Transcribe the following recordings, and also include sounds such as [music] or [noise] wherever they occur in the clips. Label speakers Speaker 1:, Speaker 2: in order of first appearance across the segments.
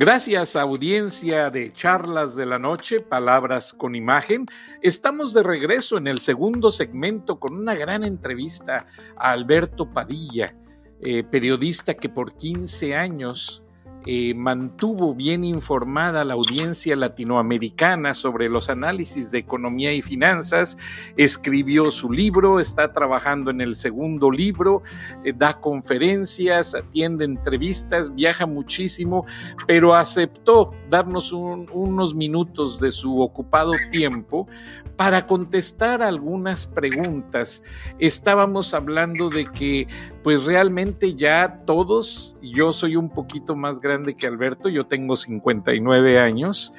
Speaker 1: Gracias, audiencia de Charlas de la Noche, Palabras con Imagen. Estamos de regreso en el segundo segmento con una gran entrevista a Alberto Padilla, eh, periodista que por 15 años eh, mantuvo bien informada la audiencia latinoamericana sobre los análisis de economía y finanzas, escribió su libro, está trabajando en el segundo libro, eh, da conferencias, atiende entrevistas, viaja muchísimo, pero aceptó darnos unos minutos de su ocupado tiempo para contestar algunas preguntas. Estábamos hablando de que pues realmente ya todos, yo soy un poquito más grande que Alberto, yo tengo 59 años.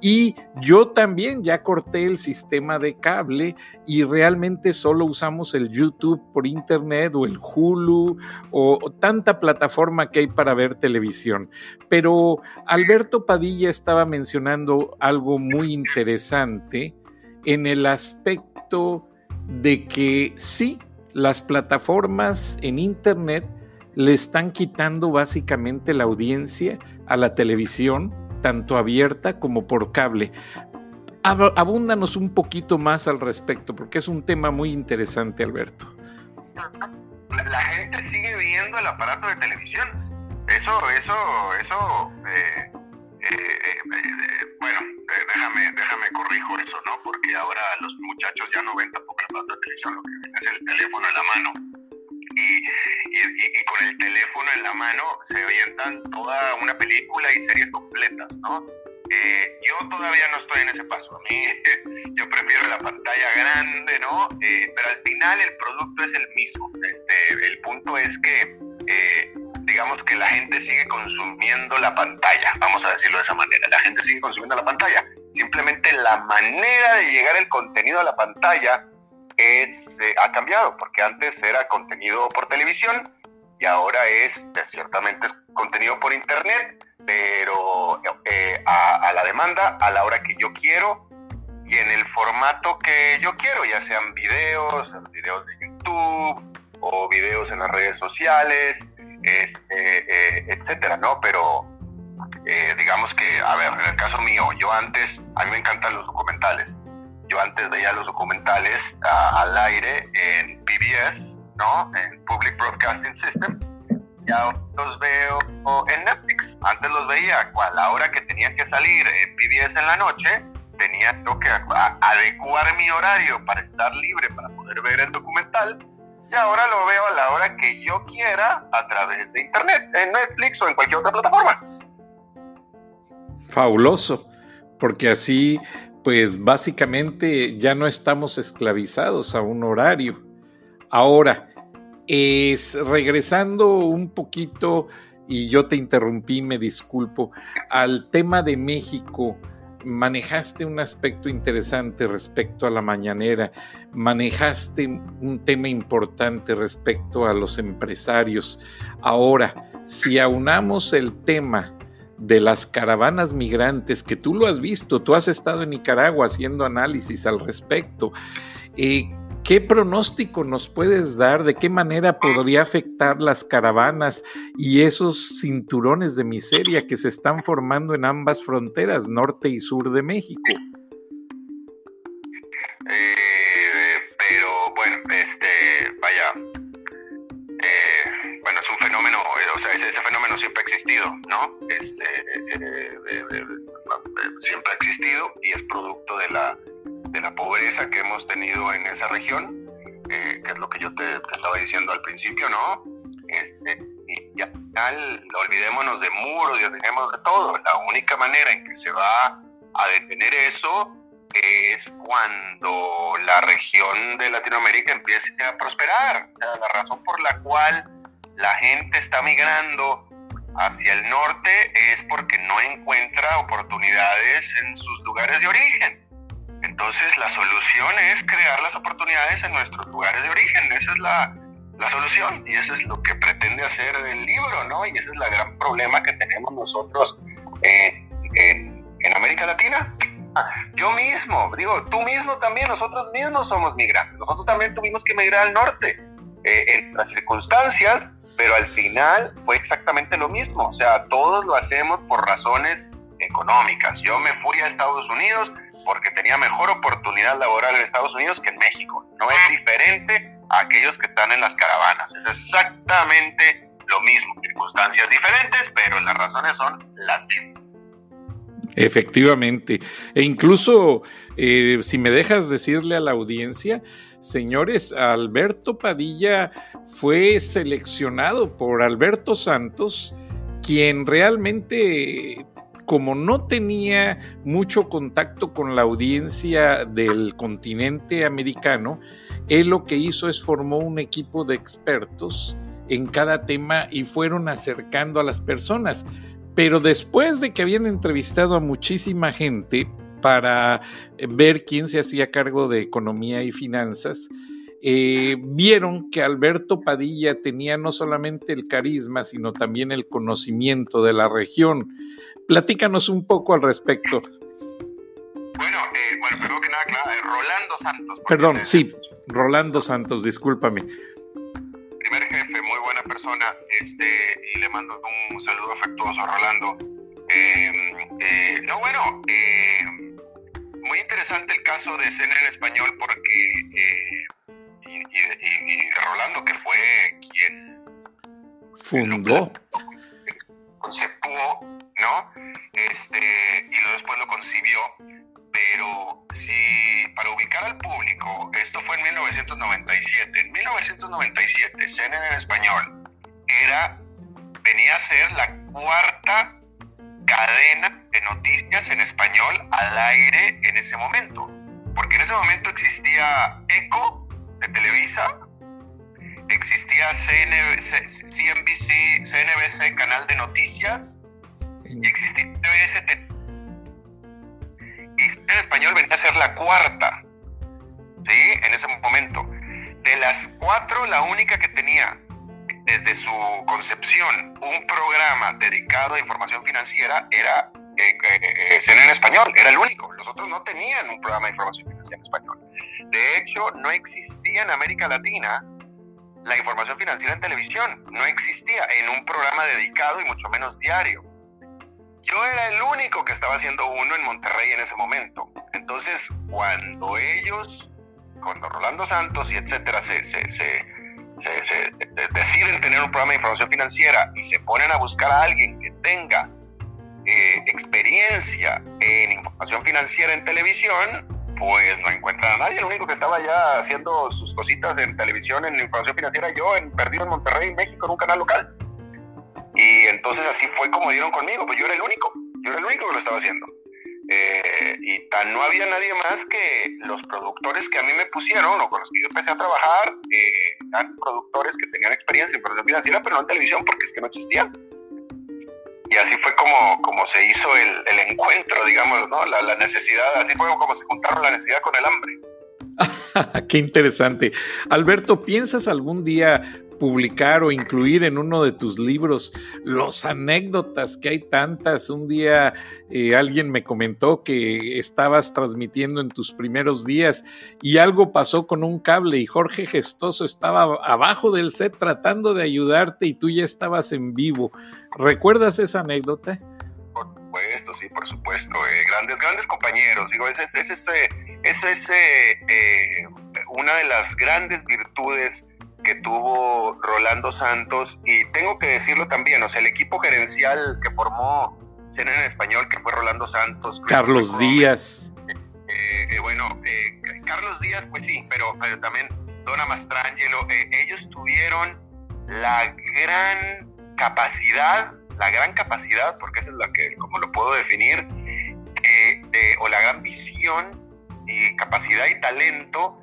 Speaker 1: Y yo también ya corté el sistema de cable y realmente solo usamos el YouTube por internet o el Hulu o, o, tanta plataforma que hay para ver televisión. Pero Alberto Padilla estaba mencionando algo muy interesante en el aspecto de que sí, las plataformas en Internet le están quitando básicamente la audiencia a la televisión, tanto abierta como por cable. Abúndanos un poquito más al respecto, porque es un tema muy interesante, Alberto.
Speaker 2: La gente sigue viendo el aparato de televisión. Eso, eso, eso eh, bueno, déjame, déjame corrijo eso, ¿no? Porque ahora los muchachos ya no ven tampoco el aparato de televisión, lo que ven es el teléfono en la mano. Y, y, con el teléfono en la mano se orientan toda una película y series completas, ¿no? Eh, yo todavía no estoy en ese paso. A mí, [laughs] yo prefiero la pantalla grande, ¿no? pero al final el producto es el mismo. Este, el punto es que digamos que la gente sigue consumiendo la pantalla, vamos a decirlo de esa manera, la gente sigue consumiendo la pantalla, simplemente la manera de llegar el contenido a la pantalla es, eh, ha cambiado, porque antes era contenido por televisión y ahora es, ciertamente es contenido por internet, pero eh, a, a la demanda, a la hora que yo quiero y en el formato que yo quiero, ya sean videos, videos de YouTube o videos en las redes sociales, este, eh, etcétera, ¿no? Pero eh, digamos que, a ver, en el caso mío, yo antes, a mí me encantan los documentales. Yo antes veía los documentales al aire en PBS, ¿no? En Public Broadcasting System. Ya los veo en Netflix. Antes los veía a la hora que tenían que salir en PBS en la noche. Tenía que adecuar mi horario para estar libre, para poder ver el documental ahora lo veo a la hora que yo quiera a través de internet, en Netflix o en cualquier otra plataforma.
Speaker 1: Fabuloso, porque así, pues básicamente ya no estamos esclavizados a un horario. Ahora, es regresando un poquito, y yo te interrumpí, me disculpo, al tema de México manejaste un aspecto interesante respecto a la mañanera, manejaste un tema importante respecto a los empresarios. Ahora, si aunamos el tema de las caravanas migrantes, que tú lo has visto, tú has estado en Nicaragua haciendo análisis al respecto, eh, ¿Qué pronóstico nos puedes dar de qué manera podría afectar las caravanas y esos cinturones de miseria que se están formando en ambas fronteras, norte y sur de México?
Speaker 2: Eh, pero bueno, este, vaya, eh, bueno, es un fenómeno, o sea, ese, fenómeno siempre ha existido, ¿no? Este, eh, siempre ha existido y es producto de la de la pobreza que hemos tenido en esa región, eh, que es lo que yo te, estaba diciendo al principio, ¿no? Este, y, al final olvidémonos de muros y olvidémonos de todo. La única manera en que se va a detener eso es cuando la región de Latinoamérica empiece a prosperar. la razón por la cual la gente está migrando hacia el norte es porque no encuentra oportunidades en sus lugares de origen. Entonces la solución es crear las oportunidades en nuestros lugares de origen, esa es la, solución y eso es lo que pretende hacer el libro, ¿no? Y ese es el gran problema que tenemos nosotros en, América Latina. Yo mismo, digo, tú mismo también, nosotros mismos somos migrantes, nosotros también tuvimos que emigrar al norte eh, en las circunstancias, pero al final fue exactamente lo mismo. O sea, todos lo hacemos por razones económicas. Yo me fui a Estados Unidos porque tenía mejor oportunidad laboral en Estados Unidos que en México. No es diferente a aquellos que están en las caravanas. Es exactamente lo mismo. Circunstancias diferentes, pero las razones son las mismas.
Speaker 1: Efectivamente. E incluso, eh, si me dejas decirle a la audiencia, señores, Alberto Padilla fue seleccionado por Alberto Santos, quien realmente, como no tenía mucho contacto con la audiencia del continente americano, él lo que hizo es formó un equipo de expertos en cada tema y fueron acercando a las personas. Pero después de que habían entrevistado a muchísima gente para ver quién se hacía cargo de economía y finanzas, eh, vieron que Alberto Padilla tenía no solamente el carisma, sino también el conocimiento de la región. Platícanos un poco al respecto.
Speaker 2: Bueno, eh, bueno primero que nada, claro, Rolando Santos.
Speaker 1: Perdón, sí, Rolando Santos, discúlpame
Speaker 2: muy buena persona, este, y le mando un saludo afectuoso a Rolando. Em, eh, no, bueno, em, muy interesante el caso de Cena en español porque, eh, y, Rolando, que fue quien
Speaker 1: fundó,
Speaker 2: conceptuó, ¿no? Este, y después lo concibió pero si para ubicar al público, esto fue en 1997, en 1997 CNN en español era, venía a ser la cuarta cadena de noticias en español al aire en ese momento, porque en ese momento existía ECO de Televisa, existía CNBC, CNBC, canal de noticias, y existía TVS en español venía a ser la cuarta, ¿sí? En ese momento. De las cuatro, la única que tenía desde su concepción un programa dedicado a información financiera era eh, eh, eh en Español, era el único. Los otros no tenían un programa de información financiera en español. De hecho, no existía en América Latina la información financiera en televisión. No existía en un programa dedicado y mucho menos diario. Yo era el único que estaba haciendo uno en Monterrey en ese momento. Entonces, cuando ellos, cuando Rolando Santos y etcétera, se, deciden tener un programa de información financiera y se ponen a buscar a alguien que tenga eh, experiencia en información financiera en televisión, pues no encuentran a nadie. El único que estaba ya haciendo sus cositas en televisión, en información financiera, yo, en Perdido en Monterrey, México, en un canal local. Y entonces así fue como dieron conmigo, pues yo era el único, yo era el único que lo estaba haciendo. Eh, y tan no había nadie más que los productores que a mí me pusieron o con los que yo empecé a trabajar, eh, eran productores que tenían experiencia en producción financiera, pero no en televisión porque es que no existían. Y así fue como, como se hizo el, el encuentro, digamos, ¿no? La, la, necesidad, así fue como se juntaron la necesidad con el hambre. [laughs]
Speaker 1: Qué interesante. Alberto, ¿piensas algún día publicar o incluir en uno de tus libros los anécdotas que hay tantas. Un día eh, alguien me comentó que estabas transmitiendo en tus primeros días y algo pasó con un cable y Jorge Gestoso estaba abajo del set tratando de ayudarte y tú ya estabas en vivo. ¿Recuerdas esa anécdota?
Speaker 2: Por supuesto, sí, por supuesto. Eh, grandes, grandes compañeros. Digo, es, ese eh, una de las grandes virtudes que tuvo Rolando Santos y tengo que decirlo también, o sea, el equipo gerencial que formó Cena en Español, que fue Rolando Santos.
Speaker 1: Carlos Díaz.
Speaker 2: Eh, eh, bueno, eh, Carlos Díaz, pues sí, pero, pero también Dona Mastrangelo, ellos tuvieron la gran capacidad, la gran capacidad, porque esa es la que, como lo puedo definir, o la gran visión y capacidad y talento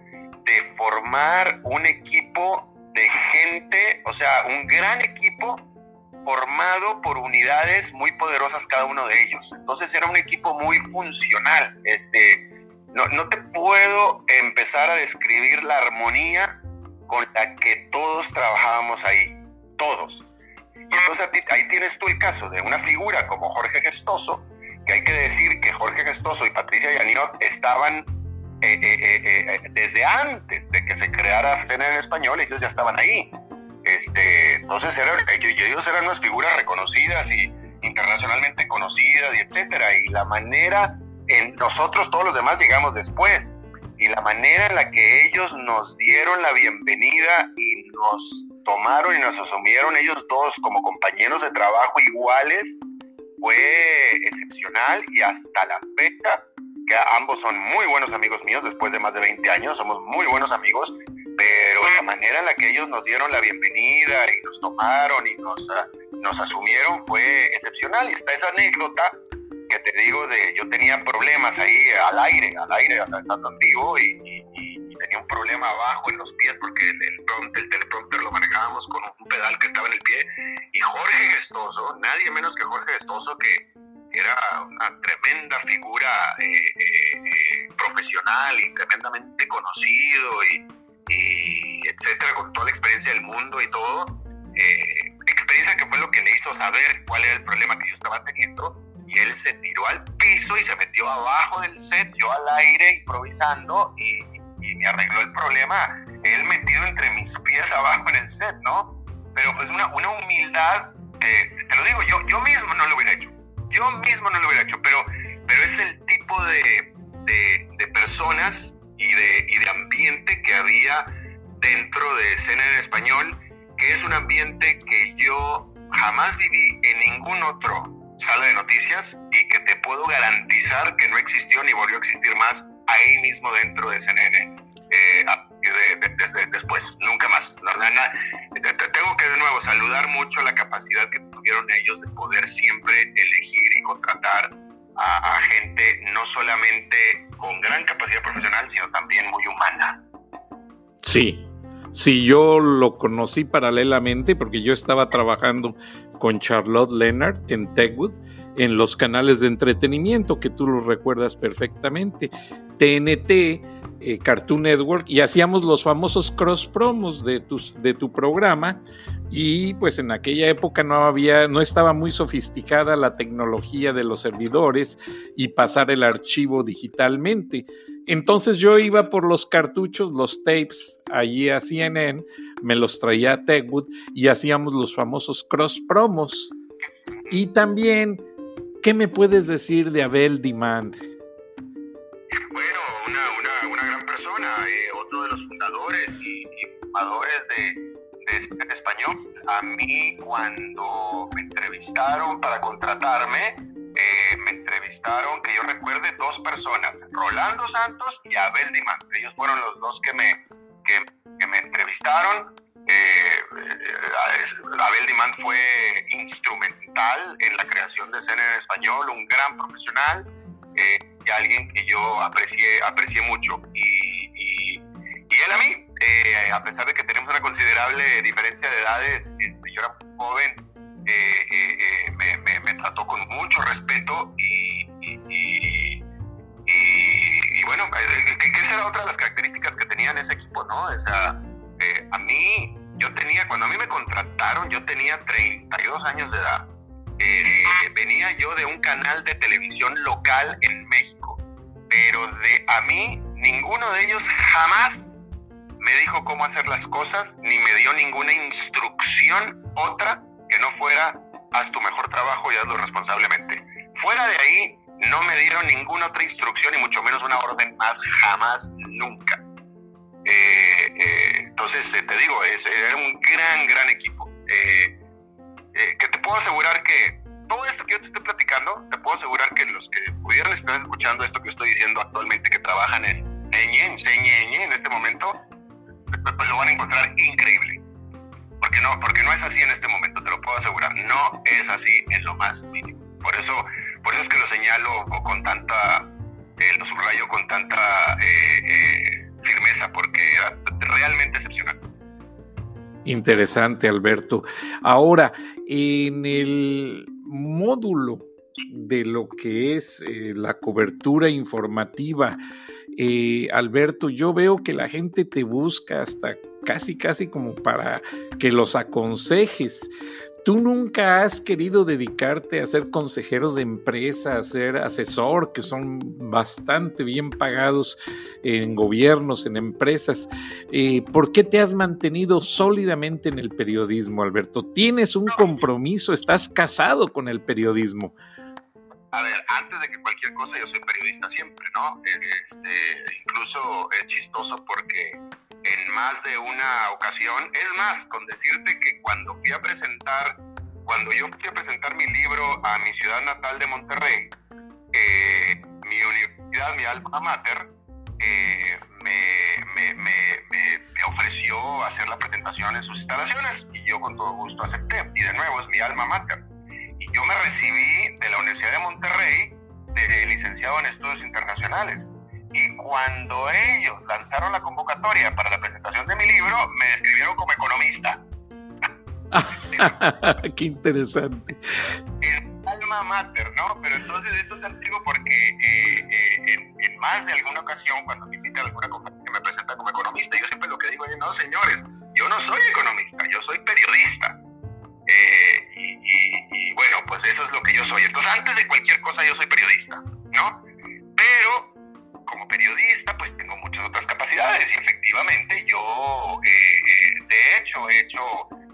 Speaker 2: de formar un equipo de gente, o sea, un gran equipo formado por unidades muy poderosas cada uno de ellos. Entonces era un equipo muy funcional. Este, no, no te puedo empezar a describir la armonía con la que todos trabajábamos ahí, todos. Y entonces ahí tienes tú el caso de una figura como Jorge Gestoso, que hay que decir que Jorge Gestoso y Patricia Yanino estaban desde antes de que se creara CNN en español, ellos ya estaban ahí. Este, entonces ellos, eran unas figuras reconocidas y internacionalmente conocidas y etcétera. Y la manera en nosotros todos los demás llegamos después y la manera en la que ellos nos dieron la bienvenida y nos tomaron y nos asumieron ellos dos como compañeros de trabajo iguales fue excepcional y hasta la fecha, que ambos son muy buenos amigos míos después de más de 20 años, somos muy buenos amigos, pero la manera en la que ellos nos dieron la bienvenida y nos tomaron y nos, ah, nos asumieron fue excepcional. Y está esa anécdota que te digo de yo tenía problemas ahí al aire, al aire, estando en vivo y, tenía un problema abajo en los pies porque el, el, teleprompter lo manejábamos con un pedal que estaba en el pie y Jorge Gestoso, nadie menos que Jorge Gestoso que era una tremenda figura eh, eh, eh, profesional y tremendamente conocido y, y, etcétera, con toda la experiencia del mundo y todo, experiencia que fue lo que le hizo saber cuál era el problema que yo estaba teniendo y él se tiró al piso y se metió abajo del set, yo al aire improvisando y, me arregló el problema, él metido entre mis pies abajo en el set, ¿no? Pero pues una, una humildad, te lo digo, yo, yo mismo no lo hubiera hecho, yo mismo no lo hubiera hecho, pero, pero es el tipo de, de, personas y de, y de ambiente que había dentro de escena en español, que es un ambiente que yo jamás viví en ningún otro sala de noticias y que te puedo garantizar que no existió ni volvió a existir más ahí mismo dentro de CNN. Después, nunca más. tengo que de nuevo saludar mucho la capacidad que tuvieron ellos de poder siempre elegir y contratar a, a gente no solamente con gran capacidad profesional, sino también muy humana.
Speaker 1: Sí, Sí, yo lo conocí paralelamente porque yo estaba trabajando con Charlotte Leonard en Techwood en los canales de entretenimiento que tú lo recuerdas perfectamente, TNT, eh, Cartoon Network y hacíamos los famosos cross promos de, de tu programa y pues en aquella época no había, no estaba muy sofisticada la tecnología de los servidores y pasar el archivo digitalmente. Entonces yo iba por los cartuchos, los tapes allí a CNN, me los traía a Techwood y hacíamos los famosos cross promos. Y también, ¿qué me puedes decir de Abel Demand?
Speaker 2: Español. A mí cuando me entrevistaron para contratarme, eh, me entrevistaron, que yo recuerde, dos personas, Rolando Santos y Abel Dimán. Ellos fueron los dos que me, que, me entrevistaron. Eh, eh, Abel Dimán fue instrumental en la creación de escena en español, un gran profesional y alguien que yo aprecié, aprecié mucho. Y, él a mí, a pesar de que tenemos una considerable diferencia de edades, este, yo era joven eh, eh, eh, me, trató con mucho respeto y, y, bueno, que, esa era otra de las características que tenían ese equipo, ¿no? O a mí, yo tenía, cuando a mí me contrataron, yo tenía 32 años de edad. venía yo de un canal de televisión local en México, pero de a mí, ninguno de ellos jamás me dijo cómo hacer las cosas, ni me dio ninguna instrucción otra que no fuera haz tu mejor trabajo y hazlo responsablemente. Fuera de ahí, no me dieron ninguna otra instrucción y mucho menos una orden más, jamás, nunca. Eh, eh, entonces, eh, te digo, es, era un gran, gran equipo. que te puedo asegurar que todo esto que yo te estoy platicando, te puedo asegurar que los que pudieran estar escuchando esto que estoy diciendo actualmente, que trabajan en Eñe, en en este momento, pues lo van a encontrar increíble porque no, porque no es así en este momento, te lo puedo asegurar, no es así en lo más mínimo. Por eso, por eso es que lo señalo con tanta, eh, lo subrayo con tanta eh, eh, firmeza, porque era realmente excepcional.
Speaker 1: Interesante, Alberto. Ahora, en el módulo de lo que es la cobertura informativa, Alberto, yo veo que la gente te busca hasta casi, casi como para que los aconsejes. ¿Tú nunca has querido dedicarte a ser consejero de empresa, a ser asesor, que son bastante bien pagados en gobiernos, en empresas? Eh, ¿Por qué te has mantenido sólidamente en el periodismo, Alberto? ¿Tienes un compromiso? ¿Estás casado con el periodismo?
Speaker 2: A ver, antes de que cualquier cosa, yo soy periodista siempre, ¿no? Este, incluso es chistoso porque en más de una ocasión. Es más, con decirte que cuando fui a presentar, cuando yo fui a presentar mi libro a mi ciudad natal de Monterrey, eh, mi universidad, mi alma mater, eh, me, me, ofreció hacer la presentación en sus instalaciones y yo con todo gusto acepté. Y de nuevo, es mi alma mater. Yo me recibí de la Universidad de Monterrey de licenciado en estudios internacionales. Y cuando ellos lanzaron la convocatoria para la presentación de mi libro, me describieron como economista. [laughs]
Speaker 1: Qué interesante.
Speaker 2: El alma mater, ¿no? Pero entonces esto es antiguo porque eh, eh, en, más de alguna ocasión, cuando me invitan a alguna conferencia, me presentan como economista. Yo siempre lo que digo es, no, señores, yo no soy economista, yo soy periodista. Eh, y, y bueno, pues eso es lo que yo soy. Entonces, antes de cualquier cosa, yo soy periodista, ¿no? Pero como periodista, pues tengo muchas otras capacidades y efectivamente yo, eh, eh, de hecho, he hecho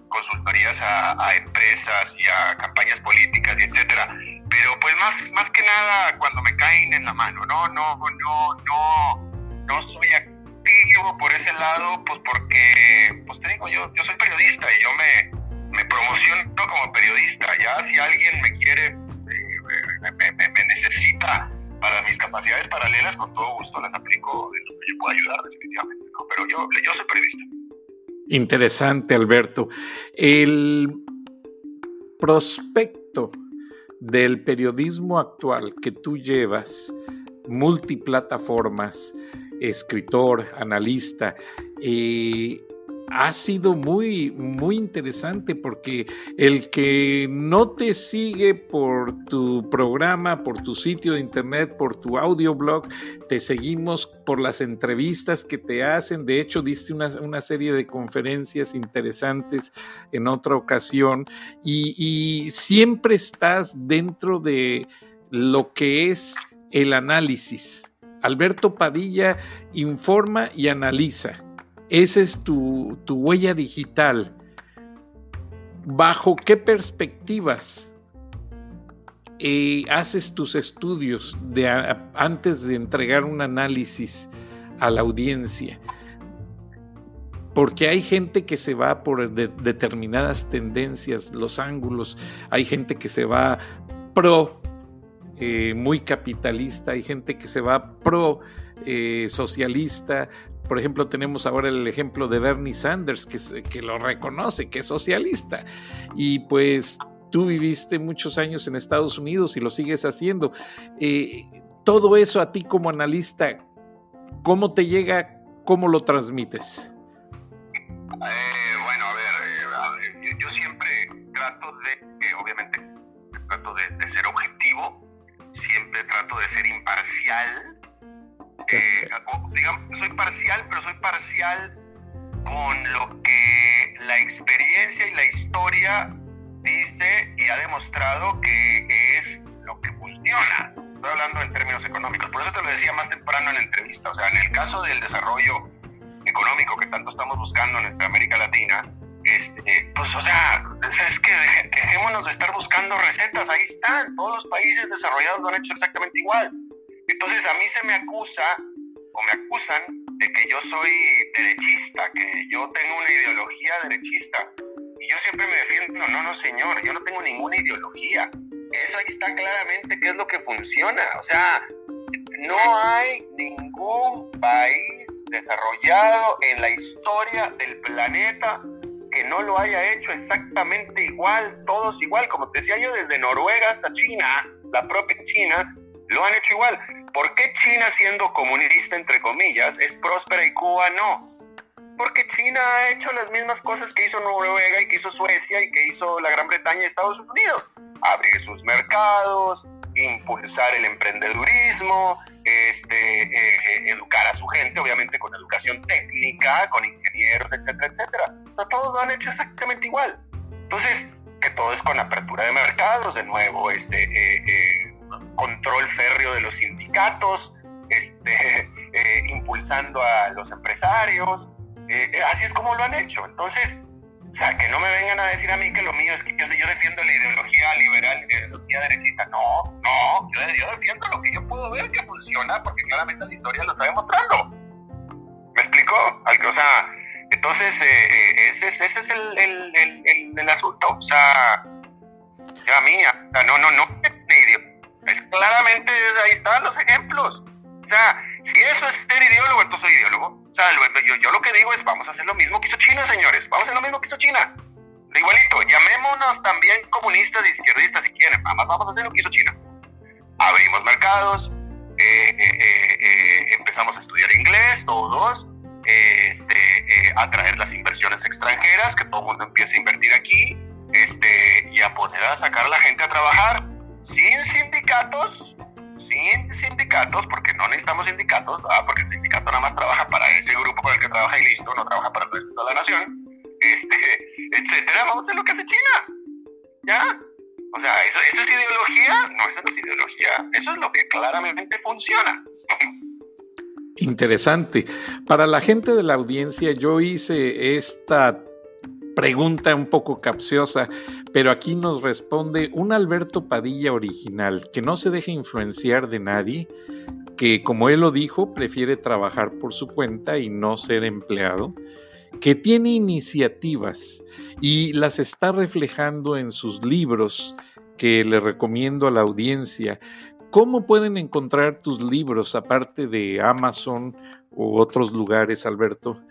Speaker 2: consultorías a, empresas y a campañas políticas y etcétera, pero pues más, más que nada cuando me caen en la mano, no, no, no, no, no soy activo por ese lado, pues porque, pues te digo, yo, yo soy periodista y yo me, me promociono como periodista, ya si alguien me quiere, eh, me necesita para mis capacidades paralelas, con todo gusto las aplico en lo que yo pueda ayudar, definitivamente, ¿no? Pero yo, yo soy periodista.
Speaker 1: Interesante, Alberto. El prospecto del periodismo actual que tú llevas, multiplataformas, escritor, analista, eh, ha sido muy, muy interesante porque el que no te sigue por tu programa, por tu sitio de internet, por tu audioblog, te seguimos por las entrevistas que te hacen. De hecho, diste una, una serie de conferencias interesantes en otra ocasión y, y siempre estás dentro de lo que es el análisis. Alberto Padilla informa y analiza esa es tu, huella digital. ¿Bajo qué perspectivas eh, haces tus estudios de, antes de entregar un análisis a la audiencia? Porque hay gente que se va por determinadas tendencias, los ángulos, hay gente que se va pro, eh, muy capitalista, hay gente que se va pro eh, socialista, por ejemplo, tenemos ahora el ejemplo de Bernie Sanders, que, lo reconoce, que es socialista. Y pues tú viviste muchos años en Estados Unidos y lo sigues haciendo. Eh, todo eso a ti como analista, ¿cómo te llega? ¿Cómo lo transmites?
Speaker 2: Eh, bueno, a ver, eh, yo, siempre trato de, obviamente, trato de ser objetivo, siempre trato de ser imparcial eh, digamos, soy parcial, pero soy parcial con lo que la experiencia y la historia dice y ha demostrado que es lo que funciona. Estoy hablando en términos económicos, por eso te lo decía más temprano en la entrevista. O sea, en el caso del desarrollo económico que tanto estamos buscando en nuestra América Latina, este, pues, o sea, es que dejémonos de estar buscando recetas, ahí están, todos los países desarrollados lo han hecho exactamente igual. Entonces a mí se me acusa o me acusan de que yo soy derechista, que yo tengo una ideología derechista. Y yo siempre me defiendo, no, no, señor, yo no tengo ninguna ideología. Eso ahí está claramente qué es lo que funciona. O sea, no hay ningún país desarrollado en la historia del planeta que no lo haya hecho exactamente igual, todos igual, como te decía yo, desde Noruega hasta China, la propia China, lo han hecho igual. ¿Por qué China, siendo comunista, entre comillas, es próspera y Cuba no? Porque China ha hecho las mismas cosas que hizo Noruega y que hizo Suecia y que hizo la Gran Bretaña y Estados Unidos. Abrir sus mercados, impulsar el emprendedurismo, este, eh, educar a su gente, obviamente con educación técnica, con ingenieros, etcétera, etcétera. todos lo han hecho exactamente igual. Entonces, que todo es con apertura de mercados, de nuevo, este, eh, eh, control férreo de los sindicatos, este, [laughs] impulsando a los empresarios, así es como lo han hecho. Entonces, o sea, que no me vengan a decir a mí que lo mío es que yo, defiendo la ideología liberal, la ideología derechista. No, no, yo, defiendo lo que yo puedo ver que funciona, porque claramente la historia lo está demostrando. ¿Me explico? O sea, entonces, eh, eh, ese, es el, el, el, el, asunto. O sea, ya mía, no, no, no, es claramente ahí están los ejemplos. O sea, si eso es ser ideólogo, entonces soy ideólogo. O sea, yo, yo lo que digo es, vamos a hacer lo mismo que hizo China, señores. Vamos a hacer lo mismo que hizo China. igualito, llamémonos también comunistas y izquierdistas si quieren. Vamos, vamos a hacer lo que hizo China. Abrimos mercados, eh, empezamos a estudiar inglés, todos este, eh, atraer las inversiones extranjeras, que todo el mundo empiece a invertir aquí este, y a poder a sacar a la gente a trabajar sin sindicatos, sin sindicatos, porque no necesitamos sindicatos, porque el sindicato nada más trabaja para ese grupo con el que trabaja y listo, no trabaja para el resto de la nación, este, [laughs] etcétera. Vamos a hacer lo que hace China. ¿Ya? O sea, ¿eso, ¿eso es ideología? No, eso no es ideología. Eso es lo que claramente funciona.
Speaker 1: Interesante. Para la gente de la audiencia, yo hice esta pregunta un poco capciosa, pero aquí nos responde un Alberto Padilla original, que no se deja influenciar de nadie, que como él lo dijo, prefiere trabajar por su cuenta y no ser empleado, que tiene iniciativas y las está reflejando en sus libros que le recomiendo a la audiencia, ¿Cómo pueden encontrar tus libros aparte de Amazon u otros lugares, Alberto?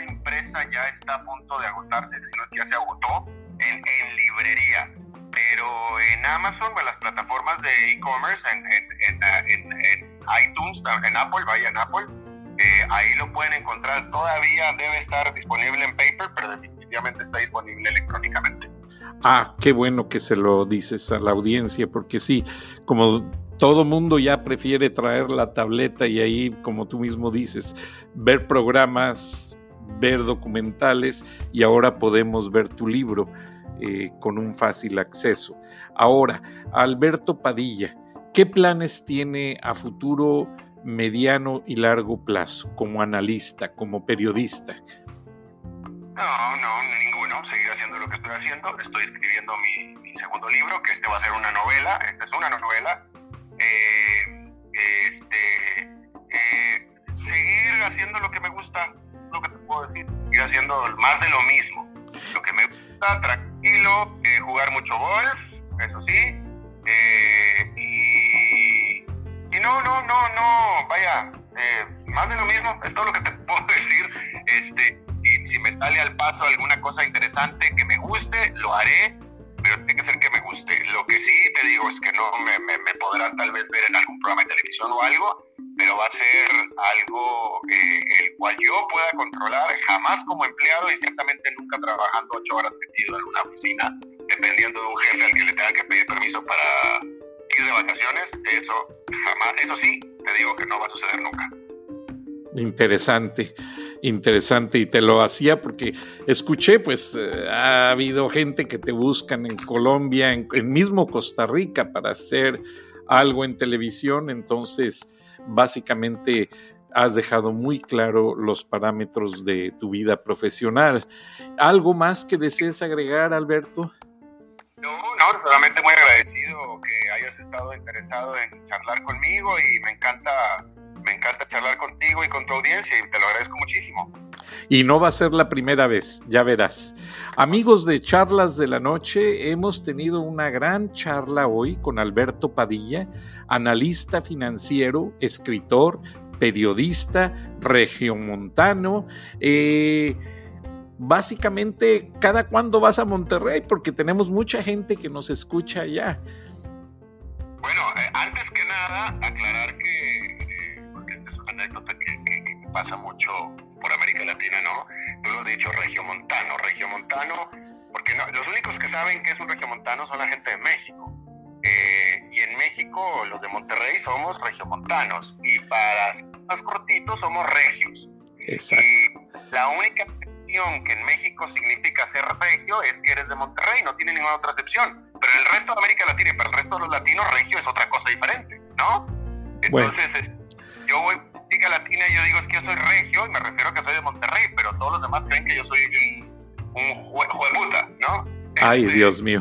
Speaker 2: Impresa ya está a punto de agotarse, si no es que ya se agotó, en, librería. Pero en Amazon, en las plataformas de e-commerce, en, en, iTunes, en Apple, vaya en Apple, eh, ahí lo pueden encontrar. Todavía debe estar disponible en paper, pero definitivamente está disponible electrónicamente.
Speaker 1: Ah, qué bueno que se lo dices a la audiencia, porque sí, como todo mundo ya prefiere traer la tableta y ahí, como tú mismo dices, ver programas, ver documentales y ahora podemos ver tu libro eh, con un fácil acceso. Ahora, Alberto Padilla, ¿qué planes tiene a futuro mediano y largo plazo como analista, como periodista?
Speaker 2: No, no, ninguno. Seguir haciendo lo que estoy haciendo. Estoy escribiendo mi, segundo libro, que este va a ser una novela. Esta es una novela. Eh, este, eh, seguir haciendo lo que me gusta, lo que te puedo decir. Seguir haciendo más de lo mismo. Lo que me gusta, tranquilo, eh, jugar mucho golf, eso sí. y, y no, no, no, no, vaya, más de lo mismo. Es todo lo que te [laughs] puedo decir. Este, si me sale al paso alguna cosa interesante que me guste, lo haré, pero tiene que ser que me guste. Lo que sí te digo es que no me, me, podrán tal vez ver en algún programa de televisión o algo, pero va a ser algo eh, el cual yo pueda controlar, jamás como empleado y ciertamente nunca trabajando ocho horas metido en una oficina, dependiendo de un jefe al que le tenga que pedir permiso para ir de vacaciones. Eso jamás, eso sí, te digo que no va a suceder nunca.
Speaker 1: Interesante interesante y te lo hacía porque escuché, pues eh, ha habido gente que te buscan en Colombia, en, mismo Costa Rica para hacer algo en televisión, entonces básicamente has dejado muy claro los parámetros de tu vida profesional. ¿Algo más que desees agregar, Alberto?
Speaker 2: No, no, realmente muy agradecido que hayas estado interesado en charlar conmigo y me encanta me encanta charlar contigo y con tu audiencia y te lo agradezco muchísimo.
Speaker 1: Y no va a ser la primera vez, ya verás. Amigos de Charlas de la Noche, hemos tenido una gran charla hoy con Alberto Padilla, analista financiero, escritor, periodista, regiomontano. Eh, básicamente, ¿cada cuándo vas a Monterrey? Porque tenemos mucha gente que nos escucha allá.
Speaker 2: Bueno, eh, antes que nada, aclarar que pasa mucho por América Latina, ¿no? Tú lo has dicho, regiomontano, regiomontano, porque no, los únicos que saben que es un regiomontano son la gente de México. Eh, y en México, los de Monterrey somos regiomontanos, y para más cortitos somos regios.
Speaker 1: Exacto.
Speaker 2: Y la única acepción que en México significa ser regio es que eres de Monterrey, no tiene ninguna otra acepción. Pero en el resto de América Latina y para el resto de los latinos, regio es otra cosa diferente, ¿no? Entonces, yo voy Latina yo digo es que yo soy regio y me refiero a que soy de Monterrey, pero todos los demás creen que yo soy un, un ¿no?
Speaker 1: Ay, este, Dios mío.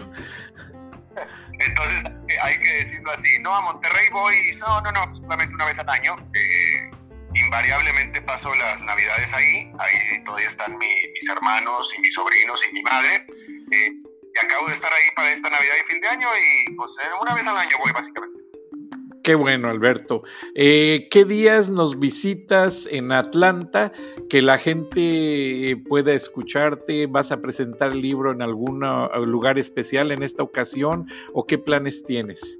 Speaker 2: Entonces hay que decirlo así, no, a Monterrey voy, no, no, no, solamente una vez al año. Eh, invariablemente paso las navidades ahí, ahí todavía están mis hermanos y mis sobrinos y mi madre. Eh, y acabo de estar ahí para esta Navidad y fin de año y pues eh, una vez al año voy básicamente.
Speaker 1: Qué bueno, Alberto. Eh, ¿Qué días nos visitas en Atlanta? Que la gente pueda escucharte. ¿Vas a presentar el libro en algún lugar especial en esta ocasión? ¿O qué planes tienes?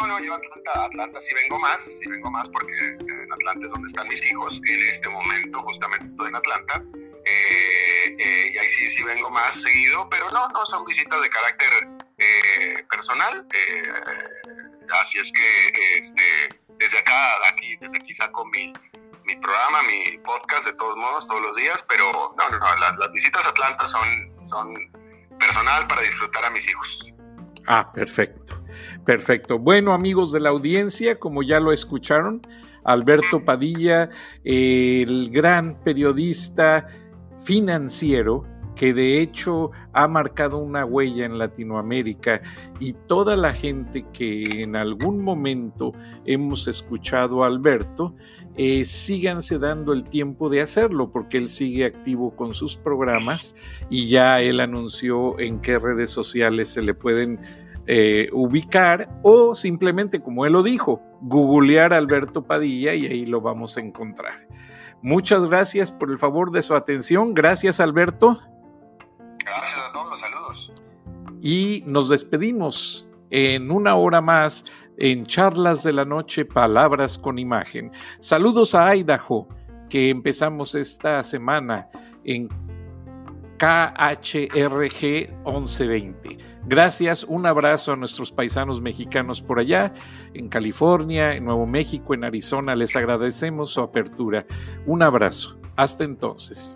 Speaker 2: No, no, yo Atlanta, Atlanta sí vengo más, sí vengo más porque en Atlanta es donde están mis hijos. En este momento justamente estoy en Atlanta. Eh, eh, y ahí sí, sí vengo más seguido, pero no, no, son visitas de carácter personal. Así es que este, desde acá, aquí, desde aquí saco mi, mi programa, mi podcast de todos modos, todos los días, pero no, no, no las, visitas a Atlanta son, son personal para disfrutar a mis hijos.
Speaker 1: Ah, perfecto, perfecto. Bueno, amigos de la audiencia, como ya lo escucharon, Alberto Padilla, el gran periodista financiero, que de hecho ha marcado una huella en Latinoamérica y toda la gente que en algún momento hemos escuchado a Alberto, eh, síganse dando el tiempo de hacerlo porque él sigue activo con sus programas y ya él anunció en qué redes sociales se le pueden eh, ubicar o simplemente, como él lo dijo, googlear a Alberto Padilla y ahí lo vamos a encontrar. Muchas gracias por el favor de su atención. Gracias, Alberto.
Speaker 2: Gracias a todos, saludos.
Speaker 1: Y nos despedimos en una hora más en Charlas de la Noche, Palabras con Imagen. Saludos a Idaho, que empezamos esta semana en KHRG 1120. Gracias, un abrazo a nuestros paisanos mexicanos por allá, en California, en Nuevo México, en Arizona. Les agradecemos su apertura. Un abrazo. Hasta entonces.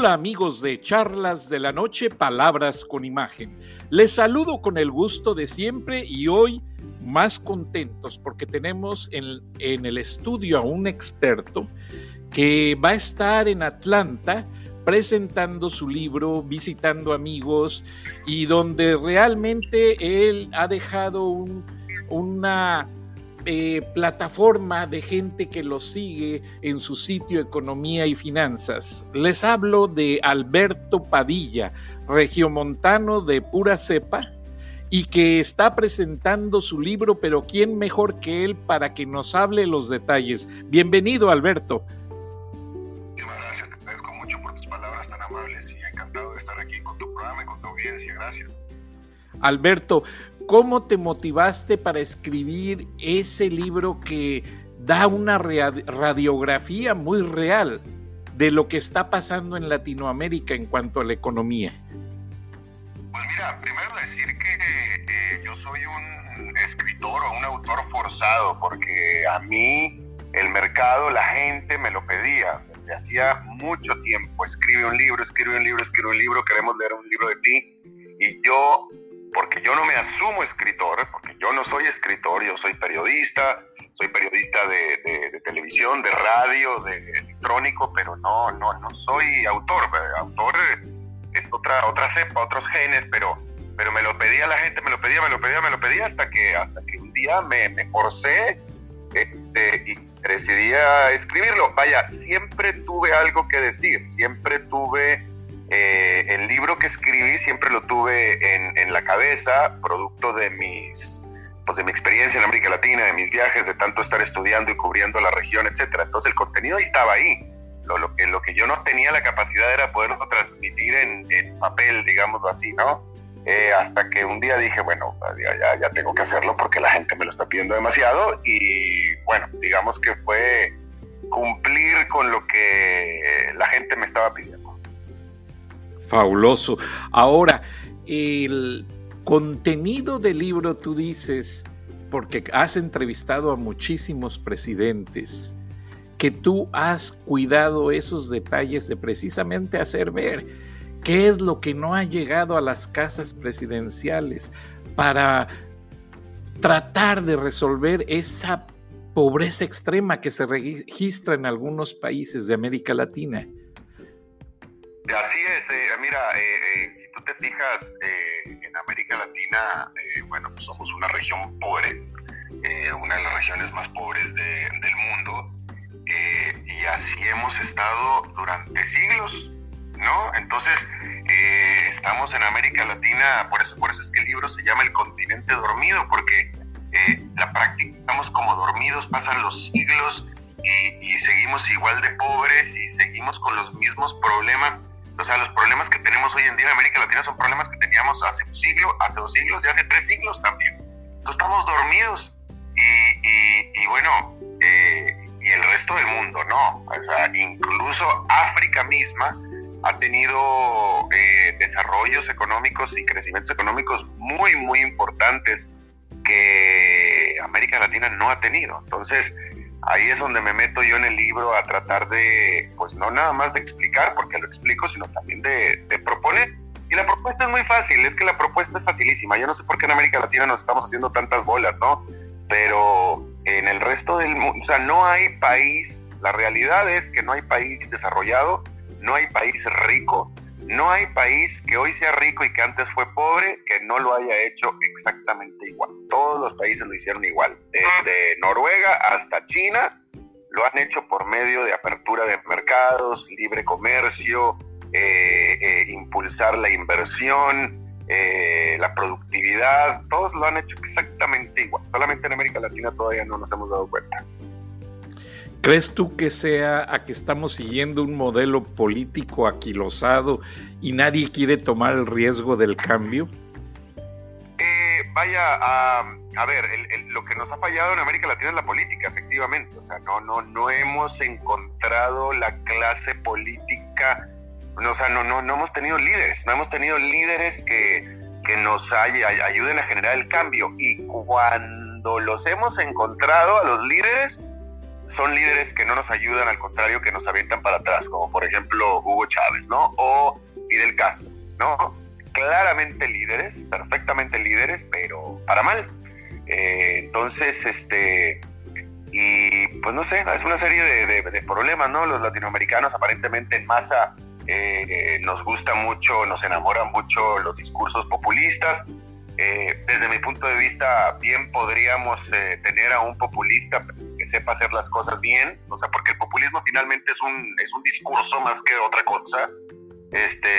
Speaker 1: Hola amigos de Charlas de la Noche, Palabras con Imagen. Les saludo con el gusto de siempre y hoy más contentos porque tenemos en, en, el estudio a un experto que va a estar en Atlanta presentando su libro, visitando amigos y donde realmente él ha dejado un, una eh, plataforma de gente que lo sigue en su sitio Economía y Finanzas. Les hablo de Alberto Padilla, regiomontano de pura cepa, y que está presentando su libro, pero ¿quién mejor que él para que nos hable los detalles? Bienvenido, Alberto.
Speaker 2: Muchísimas gracias, te agradezco mucho por tus palabras tan amables y encantado de estar aquí con tu programa y con tu audiencia. Gracias.
Speaker 1: Alberto, ¿Cómo te motivaste para escribir ese libro que da una radiografía muy real de lo que está pasando en Latinoamérica en cuanto a la economía?
Speaker 2: Pues mira, primero decir que eh, yo soy un escritor o un autor forzado, porque a mí el mercado, la gente me lo pedía desde hacía mucho tiempo. Escribe un libro, escribe un libro, escribe un libro, queremos leer un libro de ti. Y yo porque yo no me asumo escritor, porque yo no soy escritor, yo soy periodista, soy periodista de, televisión, de radio, de electrónico, pero no, no, no soy autor. Autor es otra, otra cepa, otros genes, pero, pero me lo pedía la gente, me lo pedía, me lo pedía, me lo pedía, hasta que, hasta que un día me, me forcé este, y decidí escribirlo. Vaya, siempre tuve algo que decir, siempre tuve eh, el libro que escribí siempre lo tuve en, la cabeza, producto de mis pues de mi experiencia en América Latina, de mis viajes, de tanto estar estudiando y cubriendo la región, etcétera. Entonces el contenido ahí estaba ahí. Lo, que, lo que yo no tenía la capacidad era poderlo transmitir en, papel, digámoslo así, ¿no? Eh, hasta que un día dije, bueno, ya, ya, tengo que hacerlo porque la gente me lo está pidiendo demasiado y bueno, digamos que fue cumplir con lo que la gente me estaba pidiendo.
Speaker 1: Fabuloso. Ahora, el contenido del libro tú dices, porque has entrevistado a muchísimos presidentes, que tú has cuidado esos detalles de precisamente hacer ver qué es lo que no ha llegado a las casas presidenciales para tratar de resolver esa pobreza extrema que se registra en algunos países de América Latina.
Speaker 2: Así es, eh, mira, eh, eh, si tú te fijas en América Latina, bueno, pues somos una región pobre, una de las regiones más pobres del mundo, y así hemos estado durante siglos, ¿no? Entonces, estamos en América Latina, por eso, por eso es que el libro se llama El continente dormido, porque la práctica estamos como dormidos, pasan los siglos y, seguimos igual de pobres y seguimos con los mismos problemas. O sea, los problemas que tenemos hoy en día en América Latina son problemas que teníamos hace un siglo, hace dos siglos y hace tres siglos también. Entonces estamos dormidos y, bueno, eh, y el resto del mundo no. O sea, incluso África misma ha tenido eh, desarrollos económicos y crecimientos económicos muy, muy importantes que América Latina no ha tenido. Entonces, ahí es donde me meto yo en el libro a tratar de, pues no nada más de explicar, porque lo explico, sino también de, proponer. Y la propuesta es muy fácil, es que la propuesta es facilísima. Yo no sé por qué en América Latina nos estamos haciendo tantas bolas, ¿no? Pero en el resto del mundo, o sea, no hay país, la realidad es que no hay país desarrollado, no hay país rico, no hay país que hoy sea rico y que antes fue pobre que no lo haya hecho exactamente igual. Todos los países lo hicieron igual. Desde Noruega hasta China lo han hecho por medio de apertura de mercados, libre comercio, eh, eh, impulsar la inversión, eh, la productividad. Todos lo han hecho exactamente igual. Solamente en América Latina todavía no nos hemos dado cuenta.
Speaker 1: ¿Crees tú que sea a que estamos siguiendo un modelo político aquilosado y nadie quiere tomar el riesgo del cambio?
Speaker 2: Eh, vaya, a, ver, lo que nos ha fallado en América Latina es la política, efectivamente. O sea, no, no, no hemos encontrado la clase política, o sea, no, no, no hemos tenido líderes, no hemos tenido líderes que, que nos ayuden a generar el cambio. Y cuando los hemos encontrado a los líderes, son líderes que no nos ayudan, al contrario, que nos avientan para atrás, como por ejemplo Hugo Chávez, ¿no? O Fidel Castro, ¿no? Claramente líderes, perfectamente líderes, pero para mal. Eh, entonces, este, y pues no sé, es una serie de, problemas, ¿no? Los latinoamericanos aparentemente en masa eh, nos gusta mucho, nos enamoran mucho los discursos populistas, eh, desde mi punto de vista, bien podríamos eh, tener a un populista que sepa hacer las cosas bien, o sea, porque el populismo finalmente es un, es un discurso más que otra cosa, este,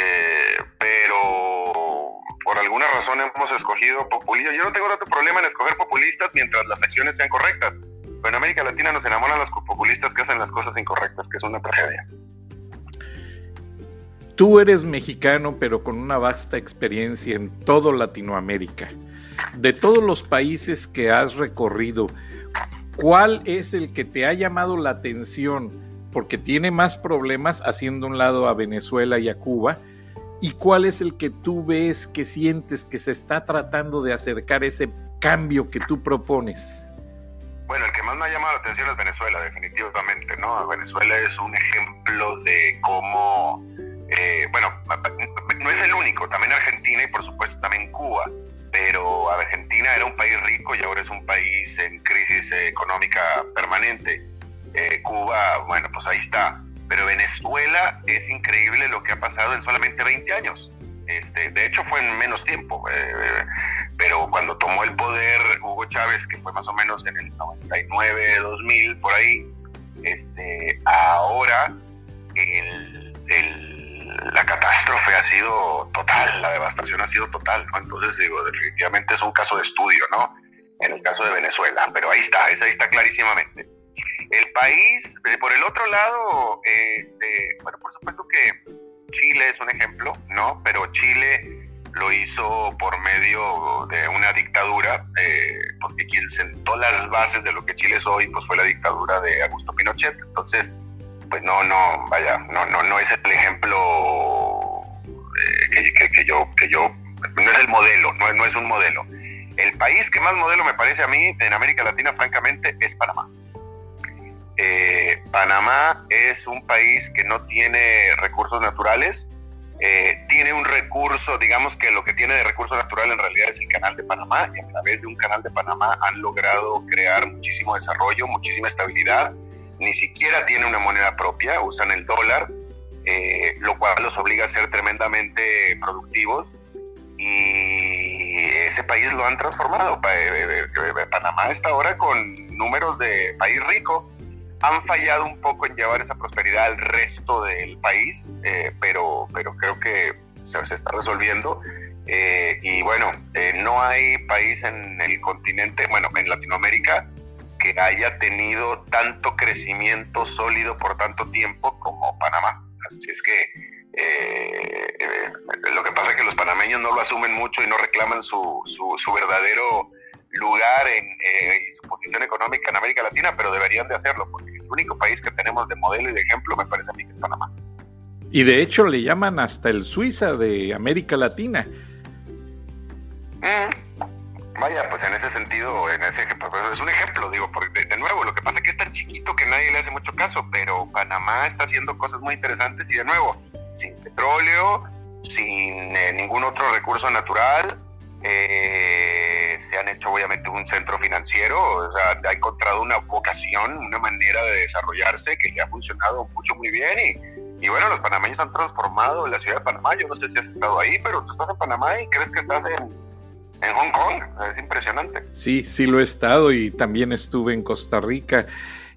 Speaker 2: pero por alguna razón hemos escogido populismo. Yo no tengo otro problema en escoger populistas mientras las acciones sean correctas, pero en América Latina nos enamoran los populistas que hacen las cosas incorrectas, que es una tragedia.
Speaker 1: Tú eres mexicano, pero con una vasta experiencia en todo Latinoamérica. De todos los países que has recorrido, ¿cuál es el que te ha llamado la atención? Porque tiene más problemas haciendo un lado a Venezuela y a Cuba. ¿Y cuál es el que tú ves, que sientes que se está tratando de acercar ese cambio que tú propones?
Speaker 2: Bueno, el que más me ha llamado la atención es Venezuela, definitivamente. Venezuela es un ejemplo de cómo eh, bueno, no es el único, también Argentina y por supuesto también Cuba, pero Argentina era un país rico y ahora es un país en crisis económica permanente. Eh, Cuba, bueno, pues ahí está. Pero Venezuela es increíble lo que ha pasado en solamente 20 años. Este, de hecho fue en menos tiempo, eh, pero cuando tomó el poder Hugo Chávez, que fue más o menos en el 99, 2000, por ahí, este, ahora el, catástrofe ha sido total, la devastación ha sido total, Entonces digo, definitivamente es un caso de estudio, ¿no? En el caso de Venezuela, pero ahí está, ahí está clarísimamente. El país, eh, por el otro lado, este, bueno, por supuesto que Chile es un ejemplo, ¿no? Pero Chile lo hizo por medio de una dictadura, eh, porque quien sentó las bases de lo que Chile es hoy, pues fue la dictadura de Augusto Pinochet. Entonces, pues no, no, vaya, no, no, no es el ejemplo que, yo, que yo no es el modelo, no, no es un modelo. El país que más modelo me parece a mí en América Latina, francamente, es Panamá. Eh, Panamá es un país que no tiene recursos naturales, eh, tiene un recurso, digamos que lo que tiene de recurso natural en realidad es el canal de Panamá, y a través de un canal de Panamá han logrado crear muchísimo desarrollo, muchísima estabilidad, ni siquiera tiene una moneda propia, usan el dólar, eh, lo cual los obliga a ser tremendamente productivos y ese país lo han transformado. Panamá está ahora con números de país rico, han fallado un poco en llevar esa prosperidad al resto del país, eh, pero, pero creo que se, está resolviendo. Eh, y bueno, eh, no hay país en el continente, bueno, en Latinoamérica, que haya tenido tanto crecimiento sólido por tanto tiempo como Panamá. Así es que lo que pasa es que los panameños no lo asumen mucho y no reclaman su, su, su verdadero lugar en eh, su posición económica en América Latina, pero deberían de hacerlo, porque el único país que tenemos de modelo y de ejemplo me parece a mí que es Panamá.
Speaker 1: Y de hecho le llaman hasta el Suiza de América Latina.
Speaker 2: Mm, vaya, pues en ese sentido, en ese ejemplo, es un ejemplo, digo, porque de, nuevo, lo que pasa es que es tan chiquito que nadie le hace mucho caso, pero Panamá está haciendo cosas muy interesantes y de nuevo, sin petróleo, sin eh, ningún otro recurso natural, eh, se han hecho obviamente un centro financiero, o sea, ha encontrado una vocación, una manera de desarrollarse que le ha funcionado mucho muy bien y, y, bueno, los panameños han transformado la ciudad de Panamá, yo no sé si has estado ahí, pero tú estás en Panamá y crees que estás en, en Hong Kong, es impresionante.
Speaker 1: Sí, sí lo he estado y también estuve en Costa Rica.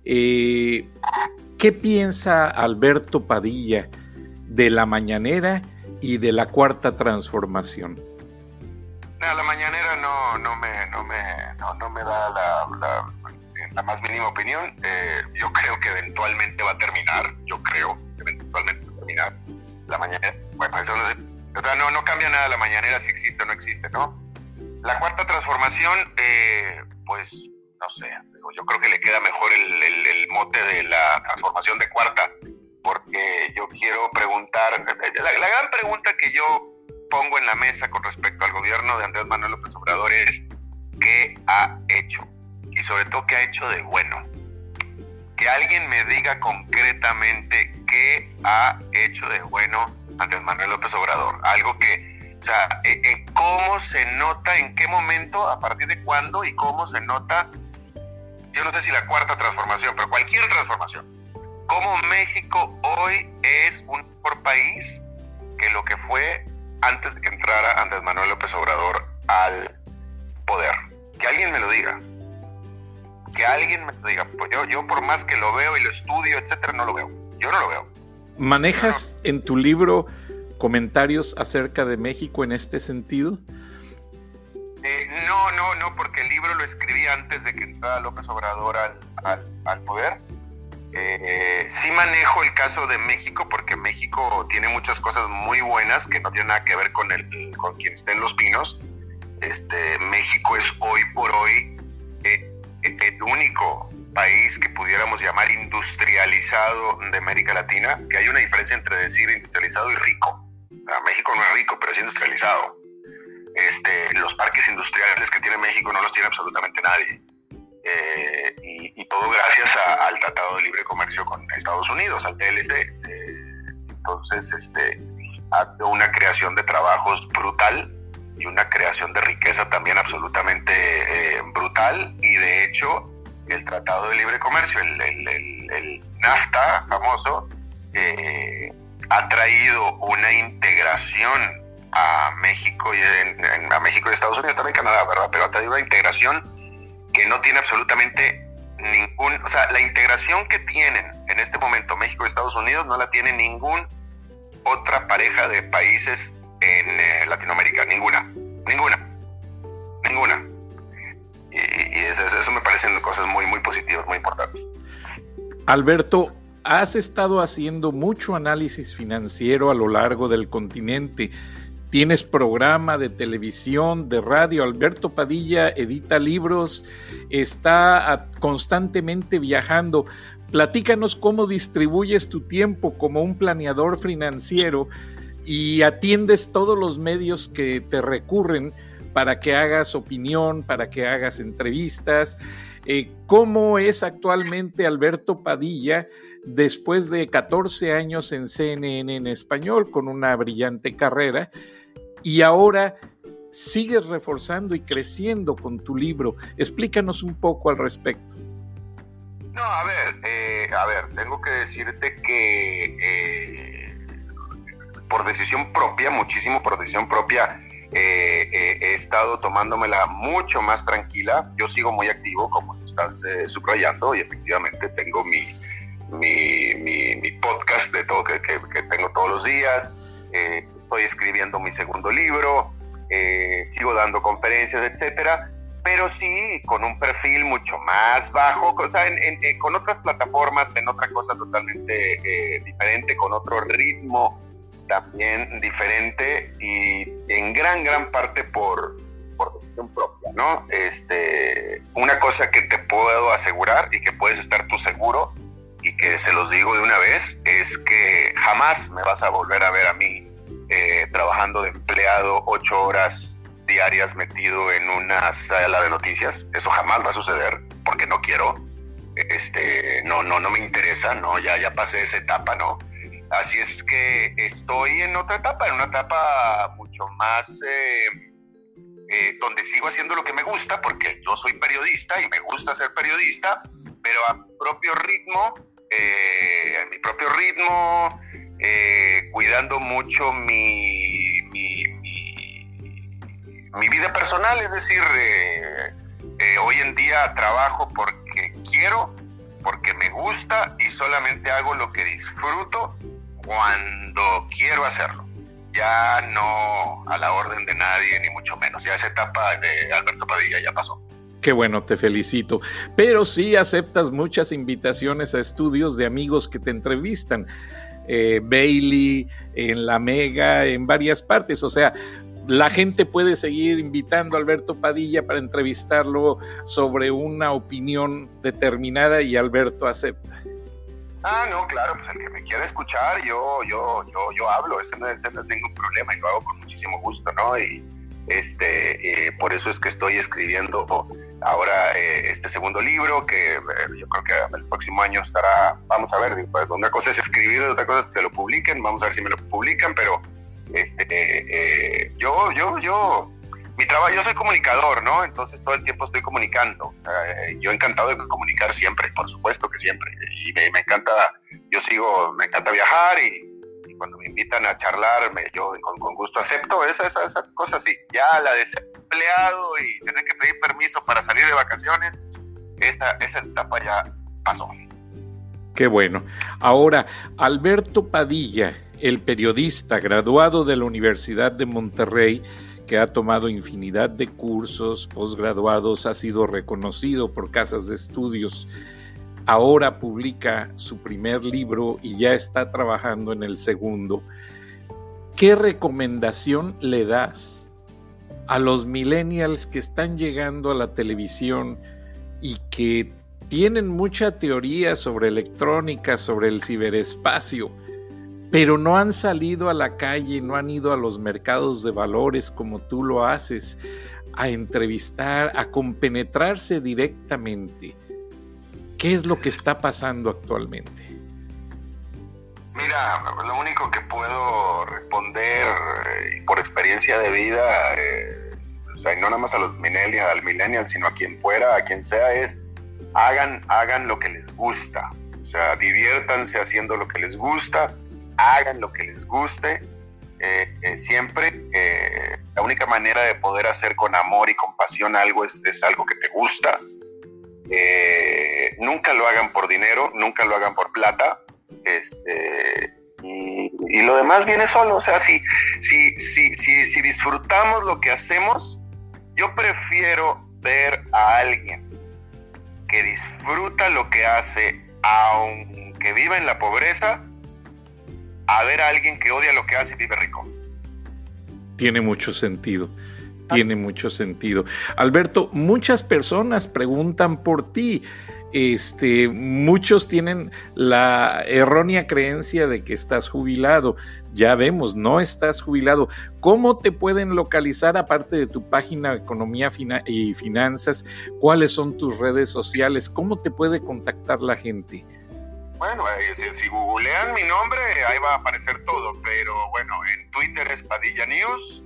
Speaker 1: Eh, ¿Qué piensa Alberto Padilla de la mañanera y de la cuarta transformación?
Speaker 2: la mañanera no, no, me, no, me, no, me da la, la, más mínima opinión. Eh, yo creo que eventualmente va a terminar. Yo creo que eventualmente va a terminar la mañanera. Bueno, eso no, o sea, no, no cambia nada la mañanera si existe o no existe, ¿no? La cuarta transformación, eh, pues, no sé, yo creo que le queda mejor el, mote de la transformación de cuarta, porque yo quiero preguntar, la, la gran pregunta que yo pongo en la mesa con respecto al gobierno de Andrés Manuel López Obrador es qué ha hecho y sobre todo qué ha hecho de bueno. Que alguien me diga concretamente qué ha hecho de bueno Andrés Manuel López Obrador. Algo que, o sea, eh, eh, cómo se nota, en qué momento, a partir de cuándo y cómo se nota, yo no sé si la cuarta transformación, pero cualquier transformación. Cómo México hoy es un mejor país que lo que fue antes de que entrara Andrés Manuel López Obrador al poder. Que alguien me lo diga. Que alguien me lo diga. Pues yo, yo por más que lo veo y lo estudio, etcétera, no lo veo. Yo no lo veo.
Speaker 1: ¿Manejas en tu libro comentarios acerca de México en este sentido?
Speaker 2: Eh, no, no, no, porque el libro lo escribí antes de que entrara López Obrador al, al, poder. Eh, sí manejo el caso de México porque México tiene muchas cosas muy buenas que no tienen nada que ver con el con quien esté en los pinos. Este México es hoy por hoy eh, el único país que pudiéramos llamar industrializado de América Latina, que hay una diferencia entre decir industrializado y rico. México no es rico, pero es industrializado. Este, los parques industriales que tiene México no los tiene absolutamente nadie. Eh, y, todo gracias al Tratado de Libre Comercio con Estados Unidos, al TLC. Eh, entonces, este, ha una creación de trabajos brutal y una creación de riqueza también absolutamente eh, brutal y de hecho el Tratado de Libre Comercio, el, el, NAFTA famoso, ha traído una integración a México y a México y Estados Unidos, también Canadá, ¿verdad? Pero ha traído una integración que no tiene absolutamente ningún, o sea, la integración que tienen en este momento México y Estados Unidos no la tiene ningún otra pareja de países en eh, Latinoamérica, ninguna, ninguna, ninguna. Y, eso, eso, me parecen cosas muy, muy positivas, muy importantes.
Speaker 1: Alberto, has estado haciendo mucho análisis financiero a lo largo del continente. Tienes programa de televisión, de radio. Alberto Padilla edita libros, está constantemente viajando. Platícanos cómo distribuyes tu tiempo como un planeador financiero y atiendes todos los medios que te recurren para que hagas opinión, para que hagas entrevistas. Eh, ¿Cómo es actualmente Alberto Padilla después de 14 años en CNN en español con una brillante carrera? Y ahora sigues reforzando y creciendo con tu libro. Explícanos un poco al respecto.
Speaker 2: No, a ver, eh, a ver, tengo que decirte que eh, por decisión propia, muchísimo por decisión propia, eh, he estado tomándomela mucho más tranquila. Yo sigo muy activo, como tú estás subrayando, y efectivamente tengo mi, mi, podcast de todo que, que, tengo todos los días. estoy escribiendo mi segundo libro. sigo dando conferencias, etcétera pero sí con un perfil mucho más bajo, o sea, eh, con otras plataformas, en otra cosa totalmente eh, diferente, con otro ritmo también diferente y en gran, gran parte por, por decisión propia, ¿no? Este, una cosa que te puedo asegurar y que puedes estar tú seguro y que se los digo de una vez es que jamás me vas a volver a ver a mí eh, trabajando de empleado ocho horas diarias metido en una sala de noticias. Eso jamás va a suceder porque no quiero. Este, no, no, no me interesa, no, ya, ya pasé esa etapa, ¿no? Así es que estoy en otra etapa, en una etapa mucho más eh, eh, donde sigo haciendo lo que me gusta, porque yo soy periodista y me gusta ser periodista, pero a propio ritmo, eh, a mi propio ritmo, cuidando mucho mi, mi, mi vida personal, es decir, eh, eh, hoy en día trabajo porque quiero, porque me gusta y solamente hago lo que disfruto cuando quiero hacerlo. Ya no a la orden de nadie, ni mucho menos. Ya esa etapa de Alberto Padilla ya pasó.
Speaker 1: Qué bueno, te felicito. Pero sí aceptas muchas invitaciones a estudios de amigos que te entrevistan. Eh, Bailey, en La Mega, en varias partes. O sea, la gente puede seguir invitando a Alberto Padilla para entrevistarlo sobre una opinión determinada y Alberto acepta.
Speaker 2: Ah, no, claro, pues el que me quiera escuchar, yo, yo, yo, yo hablo, ese no, es ningún problema y lo hago con muchísimo gusto, ¿no? Este, eh, por eso es que estoy escribiendo ahora eh, este segundo libro, que eh, yo creo que el próximo año estará, vamos a ver, pues, una cosa es escribir, otra cosa es que lo publiquen, vamos a ver si me lo publican, pero este, eh, yo, yo, yo, mi trabajo, yo soy comunicador, ¿no? Entonces todo el tiempo estoy comunicando. Eh, yo encantado de comunicar siempre, por supuesto que siempre. Y me, encanta, yo sigo, me encanta viajar y, cuando me invitan a charlar, me, yo con, gusto acepto esas esa, esa cosas. Y ya la de ser empleado y tener que pedir permiso para salir de vacaciones, esa, esa etapa ya pasó.
Speaker 1: Qué bueno. Ahora, Alberto Padilla el periodista graduado de la Universidad de Monterrey, que ha tomado infinidad de cursos posgraduados, ha sido reconocido por casas de estudios, ahora publica su primer libro y ya está trabajando en el segundo. ¿Qué recomendación le das a los millennials que están llegando a la televisión y que tienen mucha teoría sobre electrónica, sobre el ciberespacio? pero no han salido a la calle, no han ido a los mercados de valores como tú lo haces, a entrevistar, a compenetrarse directamente. ¿Qué es lo que está pasando actualmente?
Speaker 2: Mira, lo único que puedo responder eh, por experiencia de vida, eh, o sea, y no nada más a los millennials, al millennial, sino a quien fuera, a quien sea, es hagan, hagan lo que les gusta. O sea, diviértanse haciendo lo que les gusta hagan lo que les guste. Eh, siempre la única manera de poder hacer con amor y compasión algo es, algo que te gusta. Nunca lo hagan por dinero, nunca lo hagan por plata. Este, y, lo demás viene solo. O sea, si, si, si, si, si disfrutamos lo que hacemos, yo prefiero ver a alguien que disfruta lo que hace, aunque viva en la pobreza, a ver a alguien que odia lo que hace y vive rico.
Speaker 1: Tiene mucho sentido. Tiene mucho sentido. Alberto, muchas personas preguntan por ti. este, muchos tienen la errónea creencia de que estás jubilado. Ya vemos, no estás jubilado. ¿Cómo te pueden localizar aparte de tu página Economía y Finanzas? ¿Cuáles son tus redes sociales? ¿Cómo te puede contactar la gente?
Speaker 2: Bueno, eh, si, googlean mi nombre, ahí va a aparecer todo, pero bueno, en Twitter es Padilla News,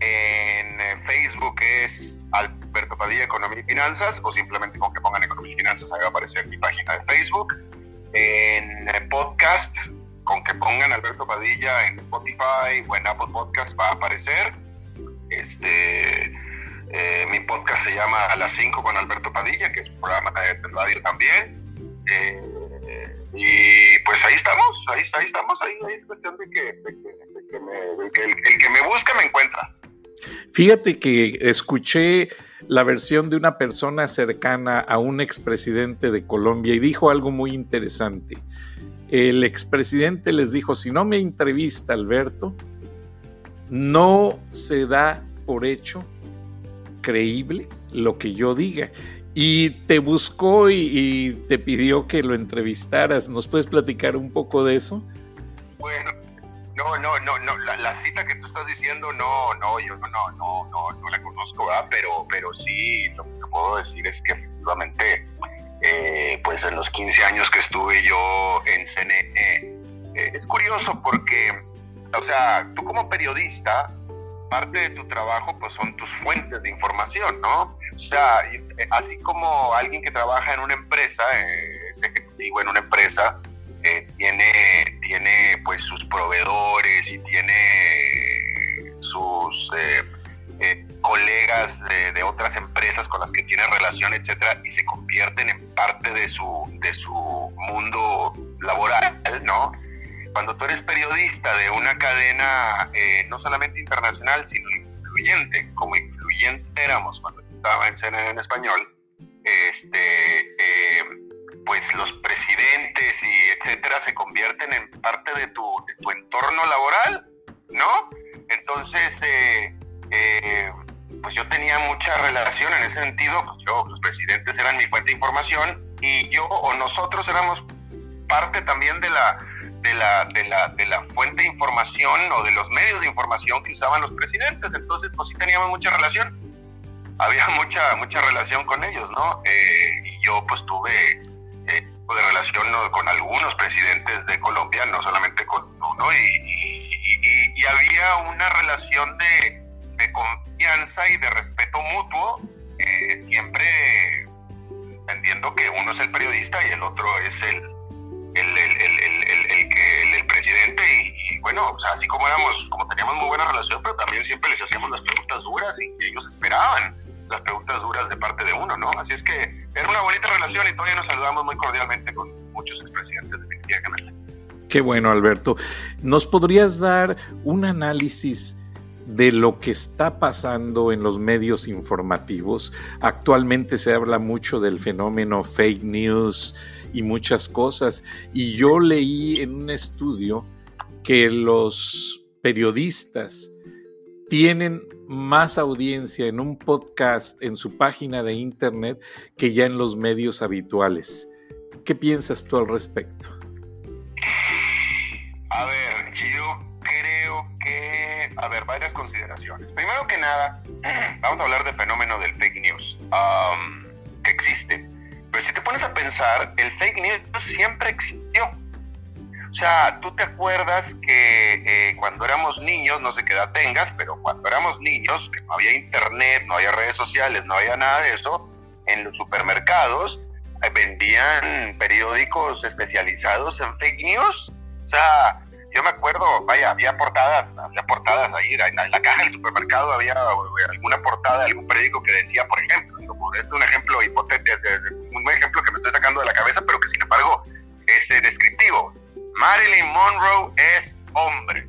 Speaker 2: en eh, Facebook es Alberto Padilla Economía y Finanzas, o simplemente con que pongan Economía y Finanzas, ahí va a aparecer mi página de Facebook. En eh, podcast, con que pongan Alberto Padilla en Spotify o en Apple Podcast va a aparecer. Este, mi podcast se llama A las 5 con Alberto Padilla, que es un programa de radio también. Y pues ahí estamos, ahí, ahí estamos, ahí, es cuestión de que, el, que me busca me encuentra.
Speaker 1: Fíjate que escuché la versión de una persona cercana a un expresidente de Colombia y dijo algo muy interesante. El expresidente les dijo, si no me entrevista Alberto, no se da por hecho creíble lo que yo diga y te buscó y, te pidió que lo entrevistaras. ¿Nos puedes platicar un poco de eso?
Speaker 2: Bueno, no, no, no, no. La, cita que tú estás diciendo, no, no, yo no, no, no, no, no la conozco, ¿verdad? Pero, pero sí, lo que puedo decir es que efectivamente, eh, pues en los 15 años que estuve yo en CNN, eh, es curioso porque, o sea, tú como periodista, parte de tu trabajo pues son tus fuentes de información, ¿no? O sea, eh, así como alguien que trabaja en una empresa, eh, es ejecutivo en una empresa, eh, tiene, tiene pues sus proveedores y tiene sus colegas de, otras empresas con las que tiene relación, etcétera, y se convierten en parte de su, de su mundo laboral, ¿no? cuando tú eres periodista de una cadena no solamente internacional, sino influyente, como influyente éramos cuando estaba en CNN en español, este, eh, pues los presidentes y etcétera se convierten en parte de tu, tu entorno laboral, ¿no? Entonces, eh, eh, pues yo tenía mucha relación en ese sentido, pues yo, los presidentes eran mi fuente de información y yo o nosotros éramos parte también de la, de la, de la, de la fuente de información o de los medios de información que usaban los presidentes, entonces pues sí teníamos mucha relación había [laughs] mucha mucha relación con ellos, ¿no? Eh, y yo pues tuve eh, de relación con algunos presidentes de Colombia, no solamente con uno, y, había una relación de, confianza y de respeto mutuo, eh, siempre entendiendo que uno es el periodista y el otro es el, el, el, el presidente y, bueno, o sea, así como éramos, como teníamos muy buena relación, pero también siempre les hacíamos las preguntas duras y ellos esperaban las preguntas duras de parte de uno, ¿no? Así es que era una bonita relación y todavía nos saludamos muy cordialmente con muchos expresidentes, definitivamente.
Speaker 1: Qué bueno, Alberto. ¿Nos podrías dar un análisis de lo que está pasando en los medios informativos? Actualmente se habla mucho del fenómeno fake news y muchas cosas. Y yo leí en un estudio que los periodistas tienen más audiencia en un podcast en su página de internet que ya en los medios habituales. ¿Qué piensas tú al respecto?
Speaker 2: A ver, yo creo que... A ver, varias consideraciones. Primero que nada, [clears throat] vamos a hablar del fenómeno del fake news, um, que existe. Pero si te pones a pensar, el fake news siempre existió sea, tú te acuerdas que eh, cuando éramos niños, no sé qué edad tengas, pero cuando éramos niños, que no había internet, no había redes sociales, no había nada de eso, en los supermercados eh, vendían periódicos especializados en fake news. O sea, yo me acuerdo, vaya, había portadas, había portadas ahí, en la, caja del supermercado había eh, alguna portada de algún periódico que decía, por ejemplo, es un ejemplo hipotético, un ejemplo que me estoy sacando de la cabeza, pero que sin embargo es descriptivo Marilyn Monroe es hombre,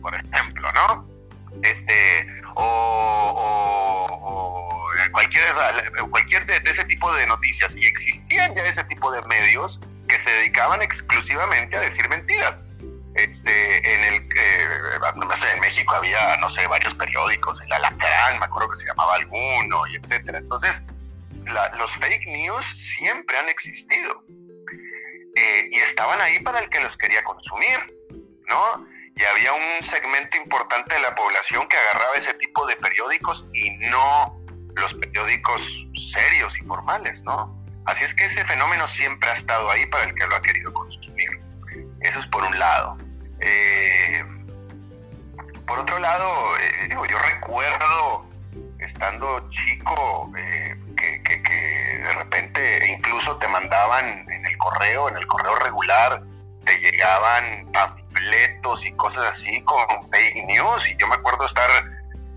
Speaker 2: por ejemplo, ¿no? Este, o, o, cualquier, cualquier de, ese tipo de noticias. Y existían ya ese tipo de medios que se dedicaban exclusivamente a decir mentiras. Este, en el, eh, no sé, en México había, no sé, varios periódicos, el Alacrán, me acuerdo que se llamaba alguno, y etcétera. Entonces, los fake news siempre han existido eh, y estaban ahí para el que los quería consumir, ¿no? Y había un segmento importante de la población que agarraba ese tipo de periódicos y no los periódicos serios y formales, ¿no? Así es que ese fenómeno siempre ha estado ahí para el que lo ha querido consumir. Eso es por un lado. Eh, por otro lado, eh, yo recuerdo estando chico eh, de repente incluso te mandaban en el correo, en el correo regular, te llegaban panfletos y cosas así con fake news. Y yo me acuerdo estar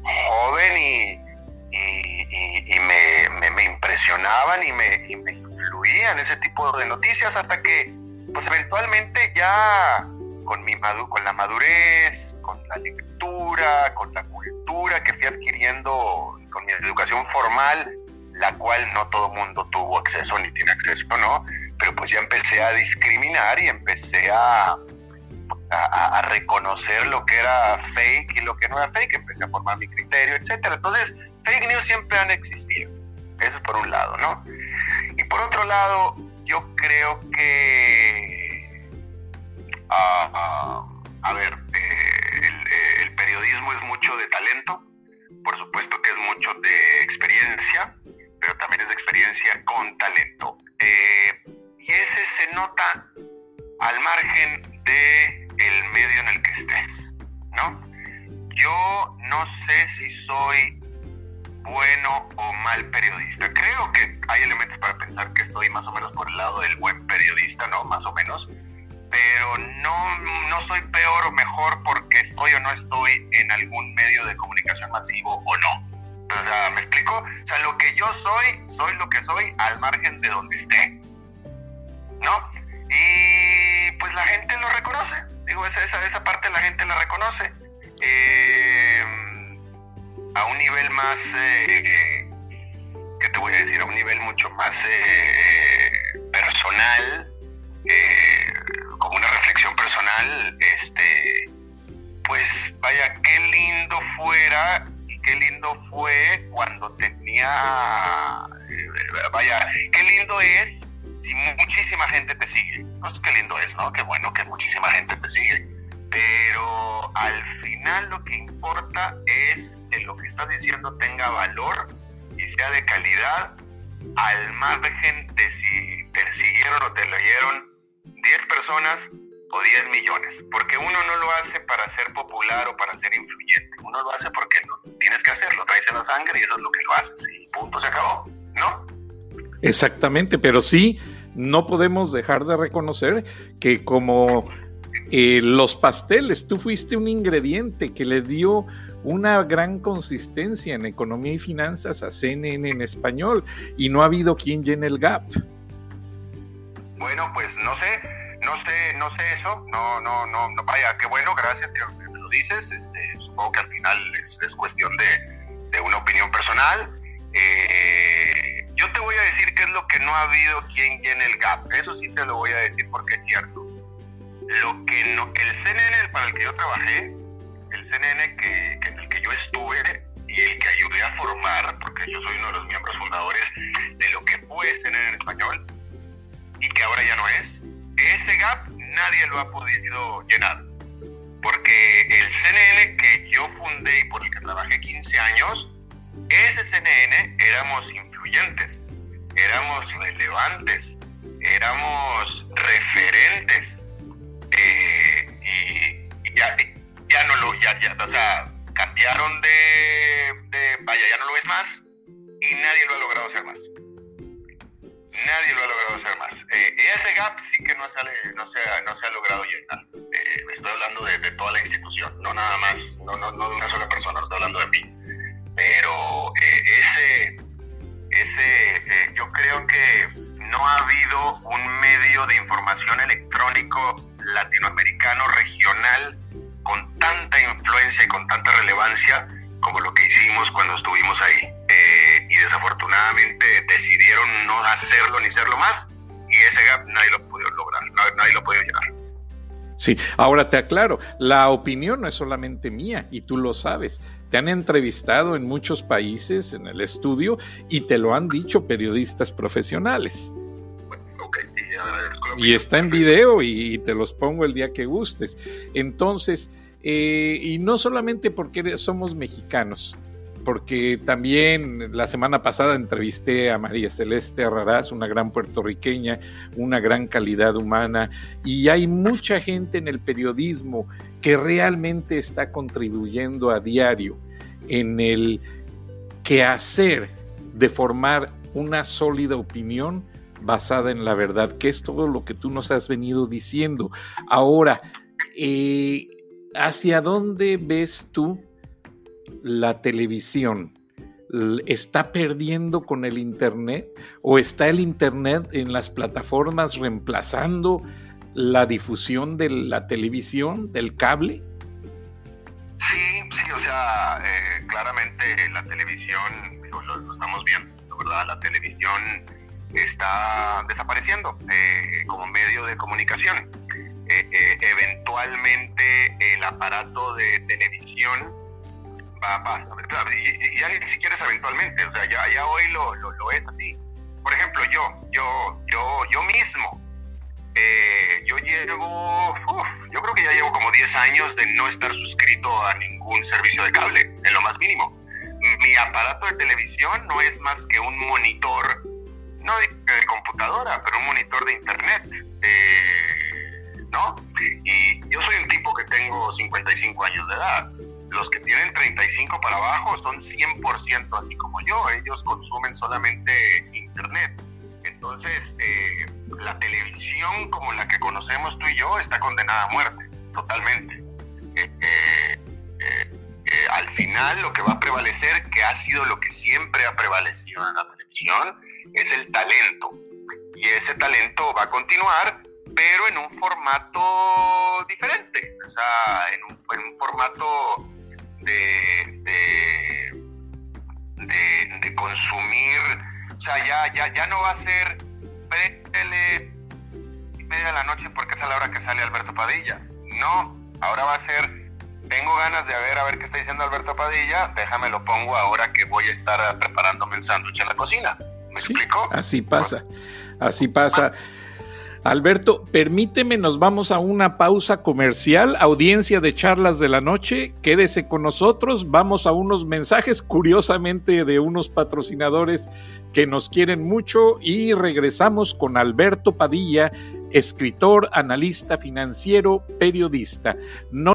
Speaker 2: joven y, me, impresionaban y me, y me influían ese tipo de noticias hasta que pues eventualmente ya con, mi con la madurez, con la lectura, con la cultura que fui adquiriendo con mi educación formal, la cual no todo mundo tuvo acceso ni tiene acceso, ¿no? Pero pues ya empecé a discriminar y empecé a, a, reconocer lo que era fake y lo que no era fake, empecé a formar mi criterio, etcétera. Entonces, fake news siempre han existido. Eso es por un lado, ¿no? Y por otro lado, yo creo que, a ver, eh, eh, el, periodismo es mucho de talento, por supuesto que es mucho de experiencia, pero también es de experiencia con talento. Eh, y ese se nota al margen de medio en el que estés, ¿no? Yo no sé si soy bueno o mal periodista. Creo que hay elementos para pensar que estoy más o menos por el lado del buen periodista, ¿no? Más o menos. Pero no, no soy peor o mejor porque estoy o no estoy en algún medio de comunicación masivo o no. O sea, ¿me explico? O sea, lo que yo soy, soy lo que soy al margen de donde esté. ¿No? Y pues la gente lo reconoce. Digo, esa, esa, esa parte la gente la reconoce. Eh, a un nivel más, eh, ¿qué te voy a decir? A un nivel mucho más eh, personal, eh, como una reflexión personal, este, pues vaya, qué lindo fuera qué lindo fue cuando tenía, vaya, qué lindo es si muchísima gente te sigue. Sé qué lindo es, ¿no? Qué bueno que muchísima gente te sigue. Pero al final lo que importa es que lo que estás diciendo tenga valor y sea de calidad al margen de si te siguieron o te leyeron 10 personas o 10 millones. Porque uno no lo hace para ser popular o para ser influyente. Uno lo hace porque no, tienes que hacerlo, traes en la sangre y eso es lo que lo haces. Y punto, se acabó. ¿No?
Speaker 1: Exactamente, pero sí, no podemos dejar de reconocer que como eh, los pasteles, tú fuiste un ingrediente que le dio una gran consistencia en economía y finanzas a CNN en español y no ha habido quien llene el gap.
Speaker 2: Bueno, pues no sé, no sé, no sé eso, no, no, no, no vaya, qué bueno, gracias que me lo dices, este, supongo que al final es, cuestión de, una opinión personal. Eh, yo te voy a decir qué es lo que no ha habido quien llene el gap, eso sí te lo voy a decir porque es cierto. Lo que no, el CNN para el que yo trabajé, el CNN que, en el que yo estuve y el que ayudé a formar, porque yo soy uno de los miembros fundadores de lo que fue CNN en español y que ahora ya no es, ese gap nadie lo ha podido llenar. Porque el CNN que yo fundé y por el que trabajé 15 años, ese CNN éramos influyentes, éramos relevantes, éramos referentes eh, y, ya, ya no lo, ya, ya, o sea, cambiaron de, vaya, ya no lo ves más y nadie lo ha logrado hacer más. Nadie lo ha logrado hacer más. Eh, ese gap sí que no, sale, no, se, ha, no se ha logrado llenar. Eh, estoy hablando de, toda la institución, no nada más, no, no, no de una sola persona, estoy hablando de mí. Pero eh, ese, ese yo creo que no ha habido un medio de información electrónico latinoamericano regional con tanta influencia y con tanta relevancia como lo que hicimos cuando estuvimos ahí. Desafortunadamente decidieron no hacerlo ni serlo más y ese gap nadie lo pudo lograr, nadie lo pudo llenar.
Speaker 1: Sí, ahora te aclaro, la opinión no es solamente mía y tú lo sabes. te han entrevistado en muchos países en el estudio y te lo han dicho periodistas profesionales. y está en video y, te los pongo el día que gustes. Entonces, eh, y no solamente porque somos mexicanos, porque también la semana pasada entrevisté a María Celeste Arraraz, una gran puertorriqueña, una gran calidad humana, y hay mucha gente en el periodismo que realmente está contribuyendo a diario en el quehacer de formar una sólida opinión basada en la verdad, que es todo lo que tú nos has venido diciendo. Ahora, eh, ¿hacia dónde ves tú la televisión está perdiendo con el Internet o está el Internet en las plataformas reemplazando la difusión de la televisión, del cable?
Speaker 2: Sí, sí, o sea, eh, claramente la televisión, lo, estamos viendo, ¿verdad? La televisión está desapareciendo eh, como medio de comunicación. Eh, eventualmente el aparato de televisión va, a claro, y, ya ni siquiera eventualmente, o sea, ya, ya hoy lo, lo, es así. Por ejemplo, yo, yo, yo, yo mismo, eh, yo llevo, yo creo que ya llevo como 10 años de no estar suscrito a ningún servicio de cable, en lo más mínimo. Mi aparato de televisión no es más que un monitor, no de, computadora, pero un monitor de internet. Eh, ¿No? Y yo soy un tipo que tengo 55 años de edad los que tienen 35 para abajo son 100% así como yo, ellos consumen solamente Internet. Entonces, eh, la televisión como la que conocemos tú y yo está condenada a muerte, totalmente. Eh, eh, al final lo que va a prevalecer, que ha sido lo que siempre ha prevalecido en la televisión, es el talento. Y ese talento va a continuar, pero en un formato diferente, o sea, en un, en un formato de, de, consumir, o sea, ya, ya, ya no va a ser tele media de la noche porque es a la hora que sale Alberto Padilla. No, ahora va a ser, tengo ganas de ver a ver qué está diciendo Alberto Padilla, déjame lo pongo ahora que voy a estar preparándome un sándwich en la cocina. ¿Me explico?
Speaker 1: Así pasa, así pasa. Alberto, permíteme, nos vamos a una pausa comercial, audiencia de charlas de la noche, quédese con nosotros, vamos a unos mensajes curiosamente de unos patrocinadores que nos quieren mucho y regresamos con Alberto Padilla, escritor, analista financiero, periodista. No